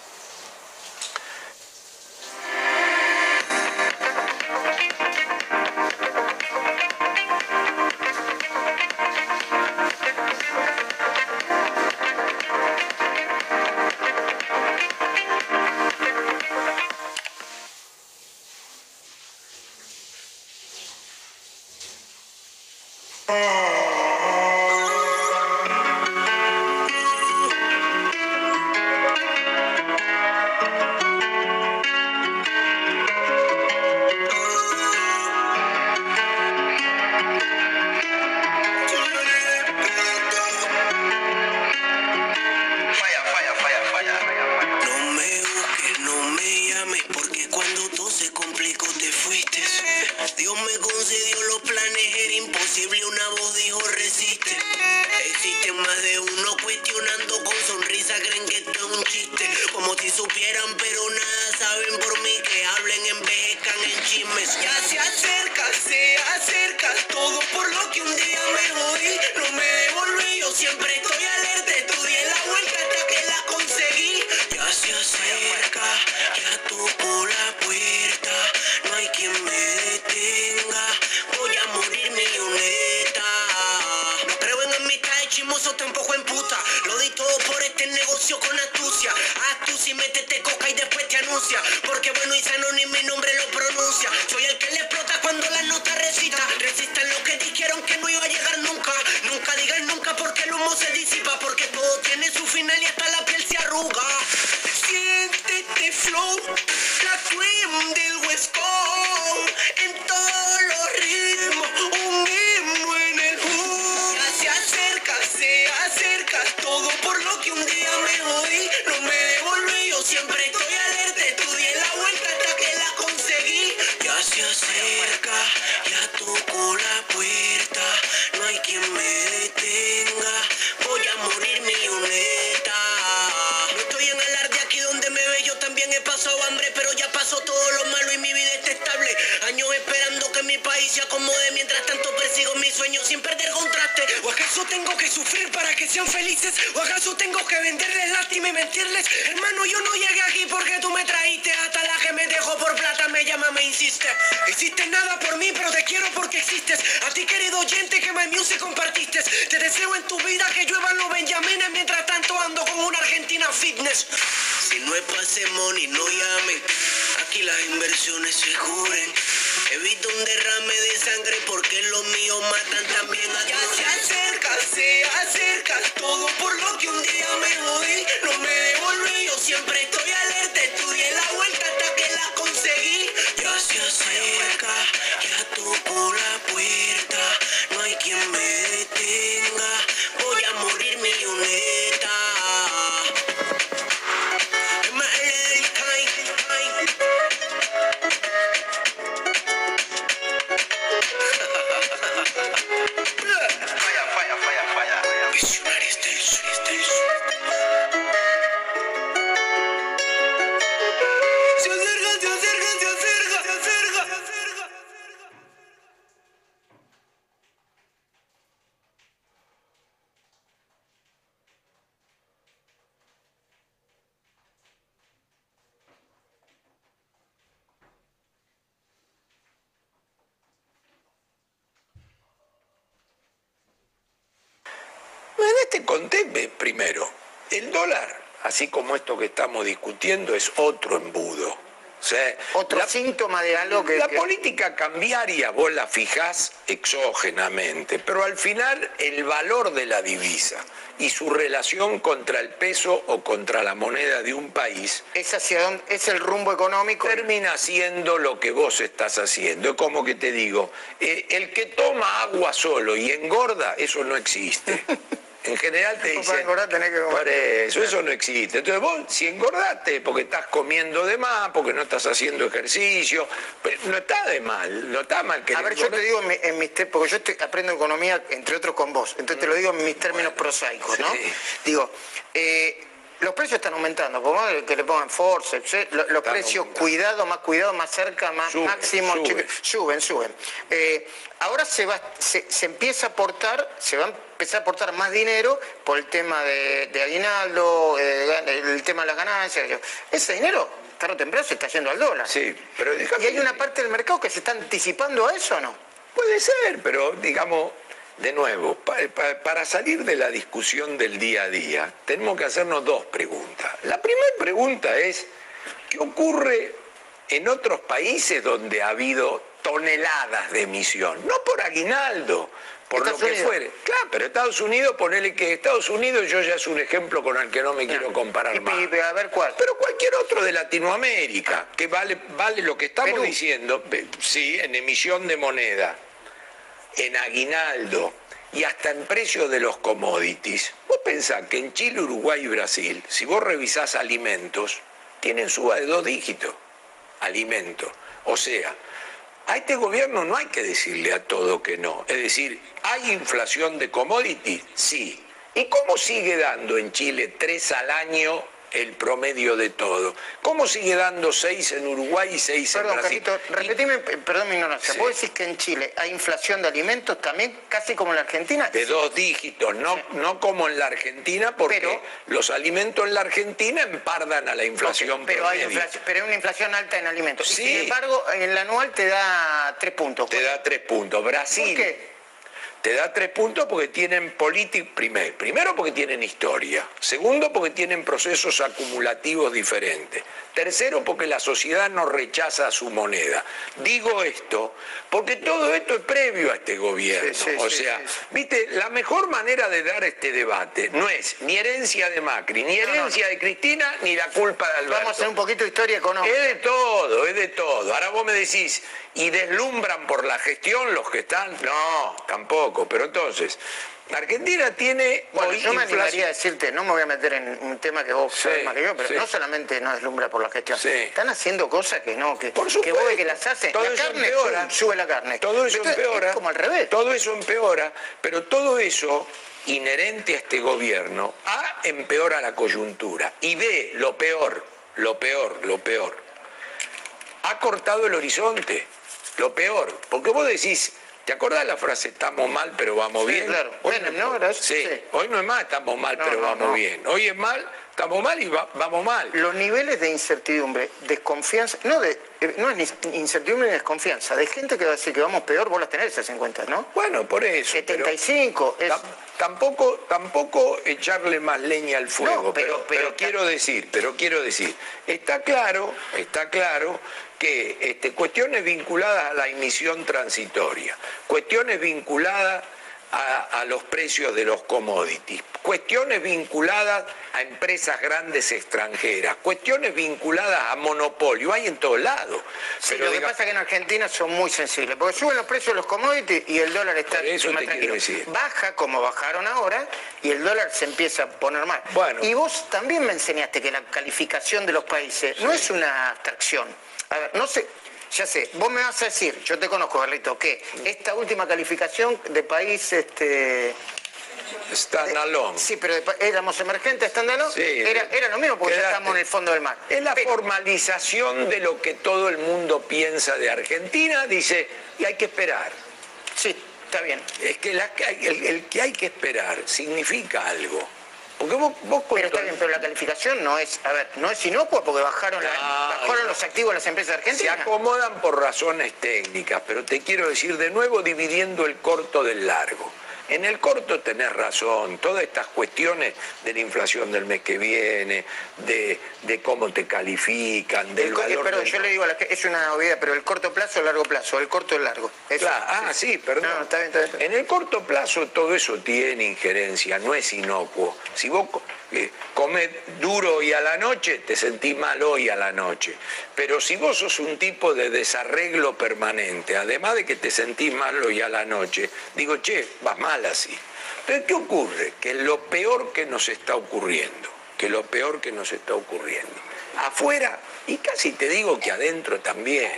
que mi país se acomode mientras tanto persigo mis sueños sin perder contraste. ¿O acaso tengo que sufrir para que sean felices? ¿O acaso tengo que venderles lástima y mentirles? Hermano, yo no llegué aquí porque tú me traíste. Hasta la que me dejó por plata me llama, me insiste. Hiciste nada por mí, pero te quiero porque existes. A ti, querido oyente, que My Music compartiste. Te deseo en tu vida que lluevan los benjamines mientras tanto ando con una Argentina fitness. Si no es pase money, no llame. Aquí las inversiones se cubren. Evita un derrame de sangre porque los míos matan también a Ya se acerca, se acerca todo por lo que un día me jodí. No me devolví, yo siempre estoy alerta. Así como esto que estamos discutiendo, es otro embudo. O sea, Otro síntoma de algo que... la que- política cambiaria vos la fijás exógenamente, pero al final el valor de la divisa y su relación contra el peso o contra la moneda de un país es hacia dónde es el rumbo económico termina siendo lo que vos estás haciendo. Es como que te digo, eh, el que toma agua solo y engorda, eso no existe. [laughs] En general te Para dicen, engordar tenés que comer. por eso, eso no existe. Entonces vos, si engordaste porque estás comiendo de más, porque no estás haciendo ejercicio, pero no está de mal, no está mal que A ver, yo te digo en, mi- en mis porque yo te- aprendo economía, entre otros con vos, entonces te lo digo en mis términos prosaicos, ¿no? sí. Digo, eh, los precios están aumentando, por más que le pongan forceps, ¿eh? Lo- los precios, cuidado, más cuidado, más cerca, más Suben, máximo, suben. suben, suben. Eh, ahora se va, se, se empieza a aportar, se va a empezar a aportar más dinero por el tema de, de aguinaldo, eh, el tema de las ganancias. Ese dinero, tarde o temprano, se está yendo al dólar. Sí, pero ¿Y hay una parte del mercado que se está anticipando a eso o no? Puede ser, pero digamos, de nuevo, pa- pa- para salir de la discusión del día a día, tenemos que hacernos dos preguntas. La primera pregunta es, ¿qué ocurre en otros países donde ha habido toneladas de emisión? No por aguinaldo, por lo que Unidos. fuere. Claro, pero Estados Unidos, ponele que Estados Unidos yo ya es un ejemplo con el que no me quiero comparar Y, más. y- a ver cuál. Pero cualquier otro de Latinoamérica, que vale, vale lo que estamos Perú. diciendo, sí, en emisión de moneda, en aguinaldo y hasta en precio de los commodities. Vos pensás que en Chile, Uruguay y Brasil, si vos revisás alimentos, tienen suba de dos dígitos. Alimentos. O sea, a este gobierno no hay que decirle a todo que no. Es decir, ¿hay inflación de commodities? Sí. ¿Y cómo sigue dando en Chile tres al año el promedio de todo? ¿Cómo sigue dando seis en Uruguay y seis Perdón, en Brasil? Carlito, repetime, eh, perdón mi ignorancia. Sí. ¿Vos decís que en Chile hay inflación de alimentos también, casi como en la Argentina? de dos dígitos, no, no como en la Argentina, porque Pero- los alimentos en la Argentina empardan a la inflación Ok, pero, hay inflación, pero hay una inflación alta en alimentos. Y Sí. sin embargo, en el anual te da tres puntos. Te da tres puntos. Brasil ¿Por qué? Te da tres puntos porque tienen política, primero, primero porque tienen historia, segundo porque tienen procesos acumulativos diferentes, tercero porque la sociedad no rechaza su moneda. Digo esto porque todo esto es previo a este gobierno. Sí, sí, o sea, sí, viste, la mejor manera de dar este debate no es ni herencia de Macri, ni No, no, herencia de Cristina, ni la culpa de Alberto. Vamos a hacer un poquito de historia económica. Es de todo, es de todo. Ahora vos me decís, ¿y deslumbran por la gestión los que están? No, tampoco. Pero entonces, Argentina tiene Bueno, yo me animaría a decirte, no me voy a meter en un tema que vos Sí, sabés más que yo, pero sí. no solamente no deslumbra por la gestión, Sí. están haciendo cosas que no, que, Por que vos que las hacen. Todo la eso carne empeora. sube, sube la carne. Todo eso Entonces, empeora. Es como al revés. Todo eso empeora, pero todo eso inherente a este gobierno, A, empeora la coyuntura y B, lo peor, lo peor, lo peor, ha cortado el horizonte, lo peor, porque vos decís, ¿Te acordás la frase estamos mal pero vamos Sí, bien? claro. Hoy Menem, no, sí. sí. hoy no es más estamos mal No, pero vamos bien. Hoy es mal, estamos mal y va- vamos mal. Los niveles de incertidumbre, desconfianza, no de eh, no es ni incertidumbre ni desconfianza, de gente que va a decir que vamos peor, vos las tenés esas en cuenta, ¿no? Bueno, por eso. 75, es, Tam- Tampoco, tampoco echarle más leña al fuego, pero- pero- pero quiero decir, pero quiero decir, está claro, está claro que este, cuestiones vinculadas a la emisión transitoria, cuestiones vinculadas a, a los precios de los commodities, cuestiones vinculadas a empresas grandes extranjeras, cuestiones vinculadas a monopolio, hay en todos lados. Sí, Pero lo que pasa es que en Argentina son muy sensibles, porque suben los precios de los commodities y el dólar está eso más tranquilo. decir. Baja como bajaron ahora y el dólar se empieza a poner mal. Bueno. Y vos también me enseñaste que la calificación de los países no es una abstracción. A ver, no sé, ya sé, vos me vas a decir, yo te conozco, Carlito, que esta última calificación de país este, Standalone. Sí, pero éramos emergentes, standalone, Sí, era, era lo mismo porque ya quédate. estamos en el fondo del mar. Es la Pero- formalización de lo que todo el mundo piensa de Argentina, dice, y hay que esperar. Sí, está bien. Es que la- el, el que hay que esperar significa algo. Porque vos, vos Pero está bien, pero la calificación no es, a ver, no es inocua porque bajaron, la- bajaron no. los activos de las empresas se argentinas. acomodan por razones técnicas, pero te quiero decir de nuevo dividiendo el corto del largo. En el corto tenés razón, todas estas cuestiones de la inflación del mes que viene, de, de cómo te califican, del El eh, valor perdón, del- yo le digo a la es una novedad, pero el corto plazo o el largo plazo, el corto o el largo. Eso. Claro, ah, sí, perdón. No, está bien, está bien. En el corto plazo todo eso tiene injerencia, no es inocuo. Si vos co- eh, comés duro hoy a la noche, te sentís mal hoy a la noche. Pero si vos sos un tipo de desarreglo permanente, además de que te sentís mal hoy a la noche, digo, che, vas mal así. Entonces, ¿qué ocurre? Que lo peor que nos está ocurriendo, que lo peor que nos está ocurriendo, afuera, y casi te digo que adentro también,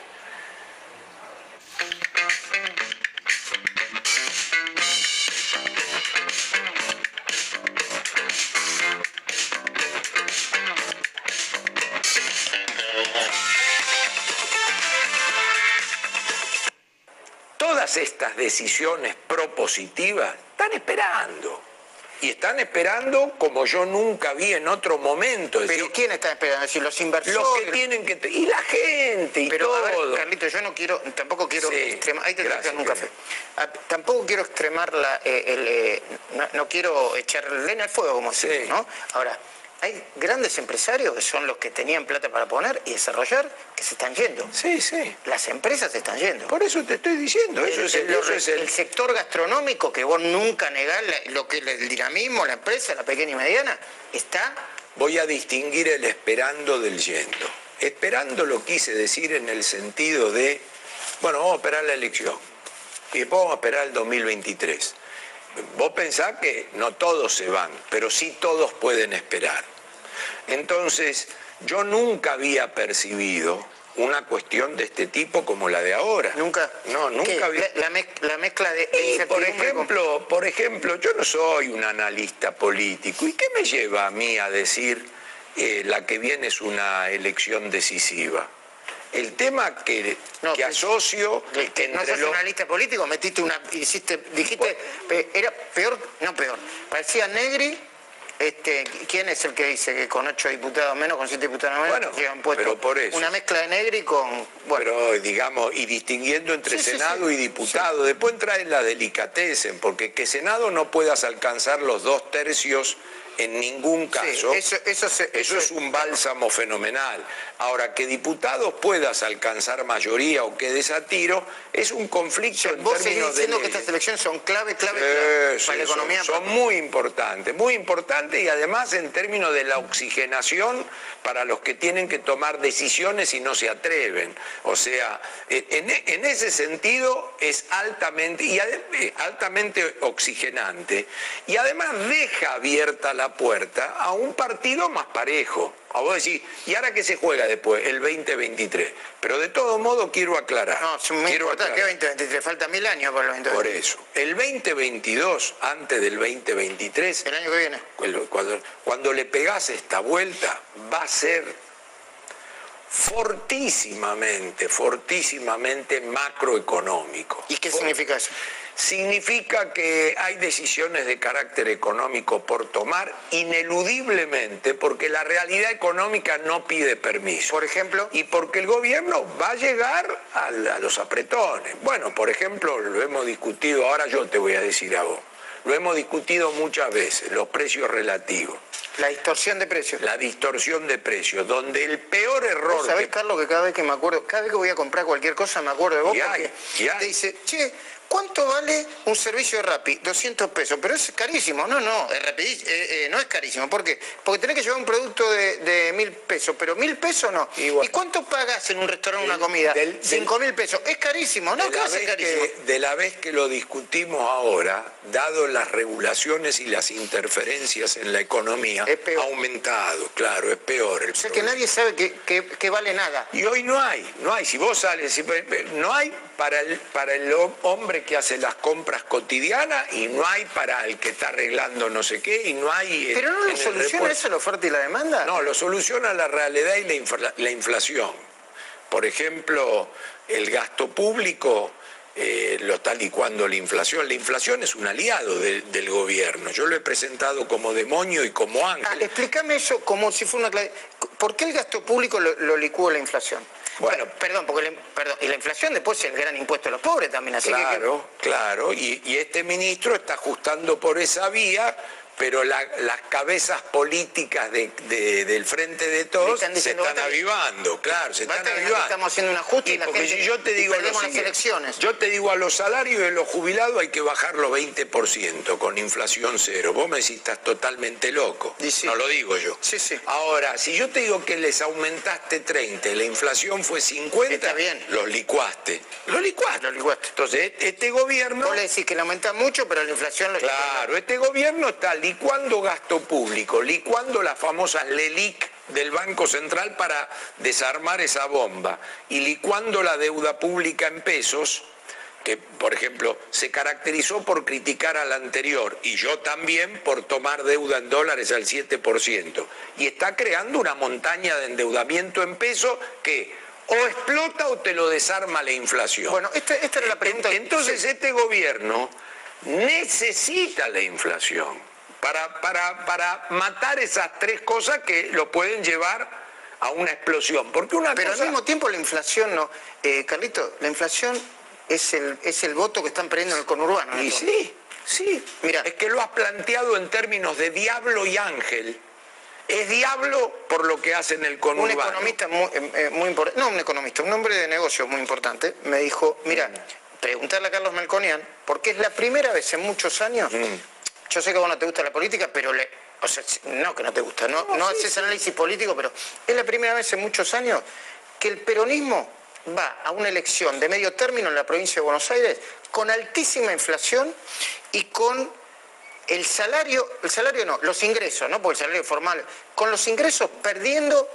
todas estas decisiones propositivas están esperando. Y están esperando como yo nunca vi en otro momento. Es Pero decir, ¿quién está esperando? Si los inversores. los que tienen que... Y la gente y Pero a todo. ver, Carlito, yo no quiero, tampoco quiero Sí, extremar, ahí te gracias, un café. Ah, tampoco quiero extremar la, eh, el, eh, no, no quiero echar leña al fuego, como se Sí. dice, ¿no? Ahora, hay grandes empresarios que son los que tenían plata para poner y desarrollar que se están yendo. Sí, sí. Las empresas se están yendo. Por eso te estoy diciendo, eso el, es el, el- eso es el- el sector gastronómico, que vos nunca negás lo que el dinamismo, la empresa, la pequeña y mediana, está Voy a distinguir el esperando del yendo. Esperando lo quise decir en el sentido de, bueno, vamos a esperar la elección y después vamos a esperar el 2023. Vos pensás que no todos se van, pero sí todos pueden esperar. Entonces, yo nunca había percibido una cuestión de este tipo como la de ahora. Nunca. No, nunca había. La, la mez- la mezcla de, Y, por con- ejemplo, por ejemplo, yo no soy un analista político. ¿Y qué me lleva a mí a decir eh, la que viene es una elección decisiva? El tema que, No, que asocio que, no sos los- analista político, metiste una, hiciste, dijiste, era peor, no peor, parecía Negri, este, ¿quién es el que dice que con ocho diputados menos, con siete diputados menos, Bueno, llevan puesto pero por eso. una mezcla de Negri con, bueno, Pero, digamos, y distinguiendo entre Sí, sí, Senado sí. y diputado. Después entra en la delicatecen, porque que Senado no puedas alcanzar los dos tercios en ningún caso. eso- eso se- eso- es un bálsamo fenomenal. Ahora, que diputados puedas alcanzar mayoría o quedes a tiro, es un conflicto en vos seguís términos de diciendo que leyes. estas elecciones son clave, clave, Sí, clave sí, para la economía. Son, muy importantes, muy importantes y además en términos de la oxigenación para los que tienen que tomar decisiones y no se atreven. O sea, en, en ese sentido es altamente, y eh, altamente oxigenante y además deja abierta la puerta a un partido más parejo. A vos decís, ¿y ahora qué se juega después? El 2023. Pero de todo modo quiero aclarar. No, es muy quiero aclarar. que 2023, falta mil años para el 2023. Por eso. El 2022, antes del 2023, El año que viene. cuando, cuando- cuando le pegás esta vuelta, va a ser fortísimamente, fortísimamente macroeconómico. ¿Y qué significa eso? Significa que hay decisiones de carácter económico por tomar ineludiblemente porque la realidad económica no pide permiso. Por ejemplo. Y porque el gobierno va a llegar a, a los apretones. Bueno, por ejemplo, lo hemos discutido, ahora yo te voy a decir a vos, lo hemos discutido muchas veces, los precios relativos. La distorsión de precios. La distorsión de precios, donde el peor error. ¿Sabés, Carlos, que cada vez que me acuerdo, cada vez que voy a comprar cualquier cosa me acuerdo de vos? Y porque hay, y hay. te dice, che, ¿cuánto vale un servicio de Rappi? 200 pesos, pero es carísimo. No, no, es eh, eh, no es carísimo. ¿Por qué? Porque tenés que llevar un producto de, de mil pesos, pero mil pesos no. ¿Y, cuánto pagas en un restaurante una comida? del- del- Cinco mil pesos. Es carísimo, ¿no? de, ¿Qué la vez carísimo? que, de la vez que lo discutimos ahora, dado las regulaciones y las interferencias en la economía, ha aumentado, claro, es peor. El O sea que nadie sabe que, que- que vale nada. Y hoy no hay, no hay. Si vos sales, si- no hay para el, para el hombre que hace las compras cotidianas y no hay para el que está arreglando no sé qué y no hay... ¿Pero no lo soluciona eso la oferta y la demanda? No, lo soluciona la realidad y la, infla- la inflación. Por ejemplo, el gasto público eh, lo está licuando la inflación. La inflación es un aliado de- del gobierno. Yo lo he presentado como demonio y como ángel. Ah, explícame eso como si fuera una clave. ¿Por qué el gasto público lo, lo licúa la inflación? Bueno, perdón, porque la, perdón, y la inflación después es el gran impuesto a los pobres también, así que- claro, claro. Y este ministro está ajustando por esa vía, pero la- las cabezas políticas de- de- del frente de todos están se están avivando, claro, se están avivando. estamos haciendo un ajuste y la porque gente- si yo te y digo perdemos las elecciones. yo te digo a los salarios de los jubilados hay que bajarlo 20% con inflación cero. Vos me decís, estás totalmente loco. No lo digo yo. Sí, sí. Ahora, si yo te digo que les aumentaste 30 y la inflación fue 50, los licuaste. Los licuaste. Los licuaste. Entonces, este gobierno... Vos le decís que le aumenta mucho, pero la inflación... lo- Claro, este gobierno está licuando gasto público, licuando las famosas LELIC del Banco Central para desarmar esa bomba y licuando la deuda pública en pesos, que por ejemplo se caracterizó por criticar al anterior y yo también por tomar deuda en dólares al 7%. Y está creando una montaña de endeudamiento en pesos que o explota o te lo desarma la inflación. Bueno, esta, esta era la pregunta. Entonces este gobierno necesita la inflación para, para, para matar esas tres cosas que lo pueden llevar a una explosión. Porque una Pero cosa... al mismo tiempo la inflación no... Eh, Carlito, la inflación es el, es el voto que están perdiendo en el conurbano. ¿no? Y sí, sí. Mira, Es que lo has planteado en términos de diablo y ángel. Es diablo por lo que hace en el un conurbano. economista muy, eh, eh, muy importante, no un economista, un hombre de negocios muy importante, me dijo, mira, preguntarle a Carlos Melconian, porque es la primera vez en muchos años, Mm. Yo sé que a vos no te gusta la política, pero le, o sea, no que no te gusta, no, no haces análisis político, pero es la primera vez en muchos años que el peronismo va a una elección de medio término en la provincia de Buenos Aires con altísima inflación y con el salario, el salario no, los ingresos, no por el salario formal, con los ingresos perdiendo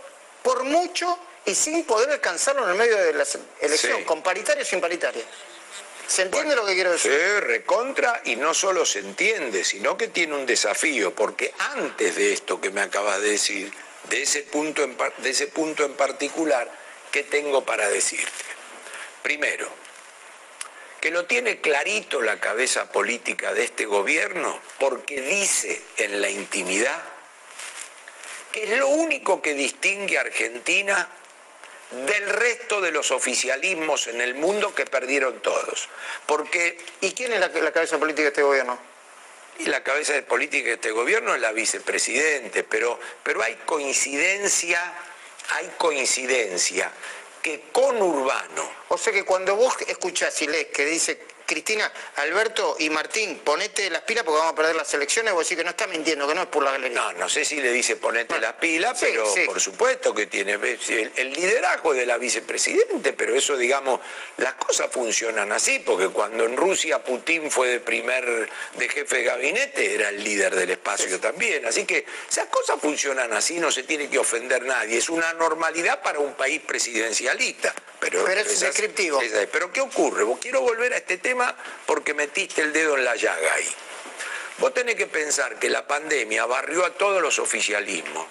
por mucho y sin poder alcanzarlo en el medio de la elección, Sí. con paritaria o sin paritaria. ¿Se entiende lo que quiero decir? Sí, recontra, y no solo se entiende, sino que tiene un desafío, porque antes de esto que me acabas de decir, de ese punto en, de ese punto en particular, ¿qué tengo para decirte? Primero, que lo tiene clarito la cabeza política de este gobierno, porque dice en la intimidad que es lo único que distingue a Argentina del resto de los oficialismos en el mundo que perdieron todos. Porque ¿Y quién es la, la cabeza política de este gobierno? y la cabeza de política de este gobierno es la vicepresidente, pero, pero hay coincidencia, hay coincidencia que con Urbano, O sea que cuando vos escuchás y lees que dice Cristina, Alberto y Martín, ponete las pilas porque vamos a perder las elecciones, vos decís que no está mintiendo, que no es por la galería. no, no sé si le dice ponete las pilas, sí, pero sí. por supuesto que tiene el, el liderazgo de la vicepresidente, pero eso digamos, las cosas funcionan así, porque cuando en Rusia Putin fue de primer, de jefe de gabinete, era el líder del espacio también, así que esas cosas funcionan así, no se tiene que ofender nadie, es una normalidad para un país presidencialista. Pero, Pero es esas- descriptivo. esas- pero ¿qué ocurre? Vos quiero volver a este tema porque metiste el dedo en la llaga ahí. Vos tenés que pensar que la pandemia barrió a todos los oficialismos.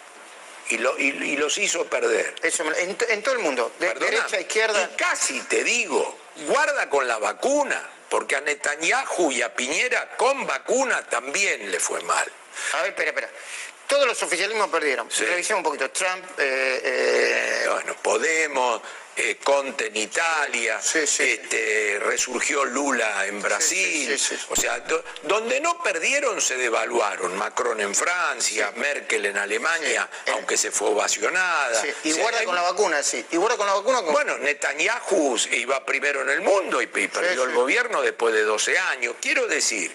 y, lo- y- y los hizo perder. Eso, en, en todo el mundo, de Perdona, derecha, izquierda. Y casi te digo, guarda con la vacuna, porque a Netanyahu y a Piñera con vacuna también le fue mal. A ver, espera, espera. Todos los oficialismos perdieron. Revisemos un poquito. Trump, eh, eh, Bueno, Podemos, eh, Conte en Italia, este, resurgió Lula en Brasil. O sea, do- donde no perdieron se devaluaron. Macron en Francia, Merkel en Alemania, aunque se fue ovacionada. sí, y O sea, guarda hay- con la vacuna, sí. Y guarda con la vacuna. con- Bueno, Netanyahu iba primero en el mundo y, y perdió el gobierno después de 12 años. Quiero decir,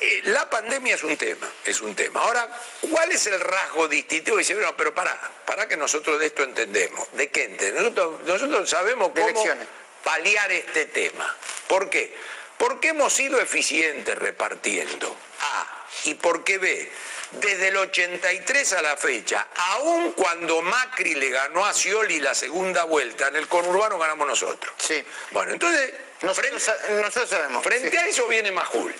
eh, la pandemia es un tema, es un tema. Ahora, ¿cuál es el rasgo distintivo? Dice, bueno, pero para, para que nosotros de esto entendemos. ¿De qué entendemos? Nosotros, nosotros sabemos cómo elecciones. paliar este tema. ¿Por qué? Porque hemos sido eficientes repartiendo. A. Y porque B. Desde el 83 a la fecha, aun cuando Macri le ganó a Scioli la segunda vuelta, en el conurbano ganamos nosotros. Sí. Bueno, entonces, Nosotros, sa- nosotros sabemos. frente sí. a eso viene Majul.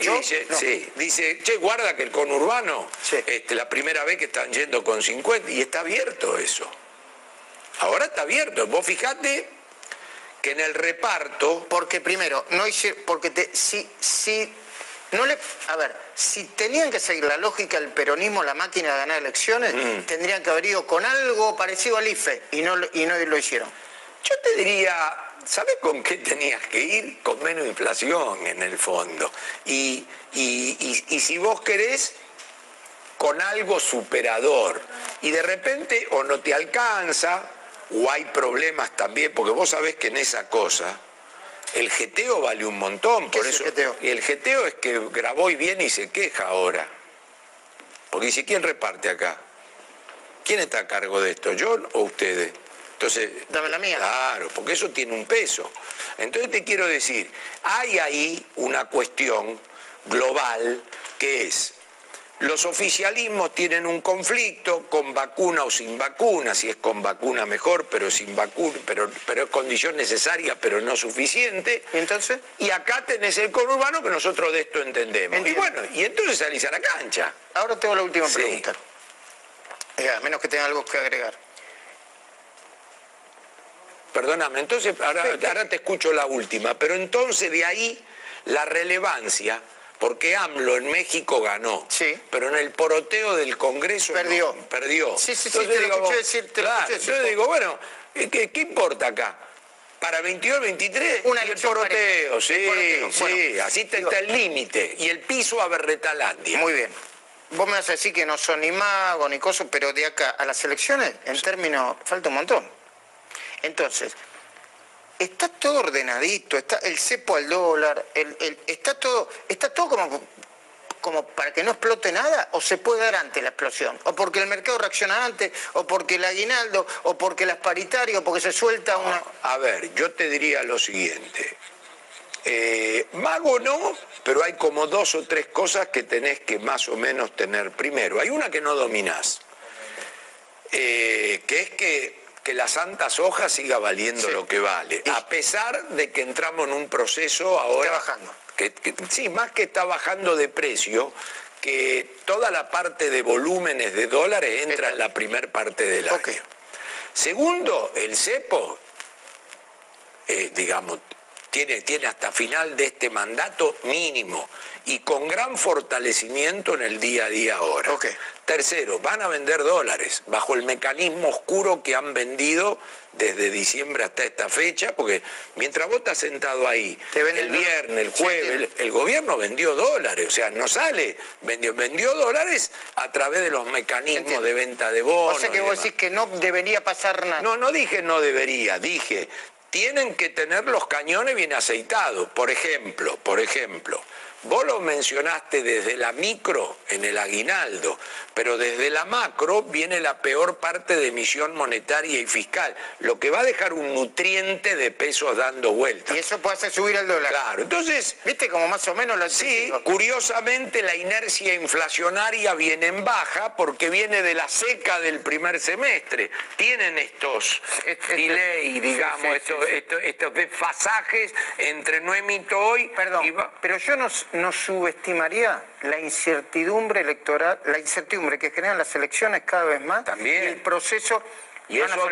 Y ¿Yo? dice, No. sí, dice, che, guarda que el conurbano, este, la primera vez que están yendo con 50, y está abierto eso. Ahora está abierto. Vos fijate que en el reparto. Porque primero, no hice, porque te, si, si no le, a ver, si tenían que seguir la lógica del peronismo, la máquina de ganar elecciones, Mm. tendrían que haber ido con algo parecido al IFE y no, y no lo hicieron. Yo te diría, ¿sabes con qué tenías que ir? Con menos inflación en el fondo. Y, y- y- y si vos querés, con algo superador. Y de repente o no te alcanza, o hay problemas también, porque vos sabés que en esa cosa el geteo vale un montón. Por eso, Y el geteo es que grabó y viene y se queja ahora. Porque dice, ¿quién reparte acá? ¿Quién está a cargo de esto? ¿Yo o ustedes? Entonces, Dame la mía. Claro, porque eso tiene un peso. Entonces te quiero decir, hay ahí una cuestión global que es, los oficialismos tienen un conflicto con vacuna o sin vacuna, si es con vacuna mejor, pero sin vacuna, pero, pero es condición necesaria, pero no suficiente. entonces? Y acá tenés el conurbano que nosotros de esto entendemos. Y bueno, y entonces salís a la cancha. Ahora tengo la última Sí. pregunta. Eh, a menos que tenga algo que agregar. Perdóname, entonces ahora, ahora te escucho la última, pero entonces de ahí la relevancia, porque AMLO en México ganó, pero en el poroteo del Congreso Perdió. no, perdió. Sí, sí, sí, Entonces te lo digo, escuché decir, te lo escuché decir. entonces digo, bueno, ¿qué, qué importa acá? Para 22, 23, Una y el poroteo, pareja. sí, El poroteo, sí, bueno, así te digo- está el límite, y el piso a Berretalandia. Muy bien. Vos me vas a decir que no son ni magos ni cosas, pero de acá a las elecciones, en términos, falta un montón. Entonces, está todo ordenadito, está el cepo al dólar, el, el- está todo, está todo como, como para que no explote nada, o se puede dar antes la explosión, o porque el mercado reacciona antes, o porque el aguinaldo, o porque las paritarias, o porque se suelta una. A ver, yo te diría lo siguiente. Eh, mago no, pero hay como dos o tres cosas que tenés que más o menos tener. Primero, hay una que no dominás, eh, que es que, que la santa soja siga valiendo lo que vale, a pesar de que entramos en un proceso ahora... bajando. Que, que- sí, más que está bajando de precio, que toda la parte de volúmenes de dólares entra en la primer parte del año. Segundo, el cepo eh, digamos, tiene, tiene hasta final de este mandato mínimo y con gran fortalecimiento en el día a día ahora. Tercero, van a vender dólares bajo el mecanismo oscuro que han vendido desde diciembre hasta esta fecha, porque mientras vos estás sentado ahí, el viernes, el jueves, el, el gobierno vendió dólares, o sea, no sale, vendió, vendió dólares a través de los mecanismos de venta de bonos. O sea que vos demás. decís que no debería pasar nada. No, no dije no debería, dije, tienen que tener los cañones bien aceitados. Por ejemplo, por ejemplo, vos lo mencionaste desde la micro en el aguinaldo, pero desde la macro viene la peor parte de emisión monetaria y fiscal, lo que va a dejar un nutriente de pesos dando vueltas. Y eso puede hacer subir el dólar. Claro, entonces... ¿Viste como más o menos lo Sí, curiosamente la inercia inflacionaria viene en baja porque viene de la seca del primer semestre. Tienen estos [laughs] delay, digamos, estos, estos- estos desfasajes entre no emito hoy Perdón, pero yo no, no subestimaría la incertidumbre electoral, la incertidumbre que generan las elecciones cada vez más. También. Y el proceso. Y eso, dos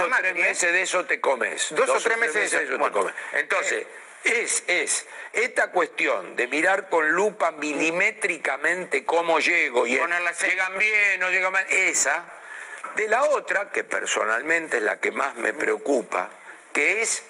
o tres meses de eso te comes. Dos, o tres meses, de eso, te comes. Entonces, es, es esta cuestión de mirar con lupa milimétricamente cómo llego y llegan bien, no llegan mal, esa, de la otra, que personalmente es la que más me preocupa, que es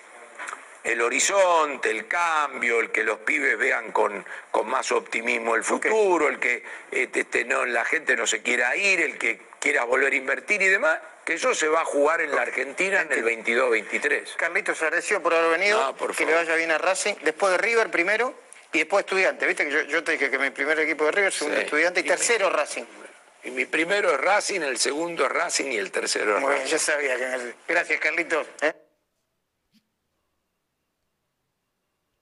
el horizonte, el cambio, el que los pibes vean con, con más optimismo el futuro, el que este, este, no, la gente no se quiera ir, el que quiera volver a invertir y demás, que eso se va a jugar en la Argentina en el 22-23. Carlitos, agradecido por haber venido, que le vaya bien a Racing, después de River primero y después Estudiante, viste que yo, te dije que mi primer equipo de River, segundo Estudiante y, tercero Racing. Y mi primero es Racing, el segundo es Racing y el tercero es Racing. Bueno, ya sabía que... Gracias, Carlitos. ¿eh?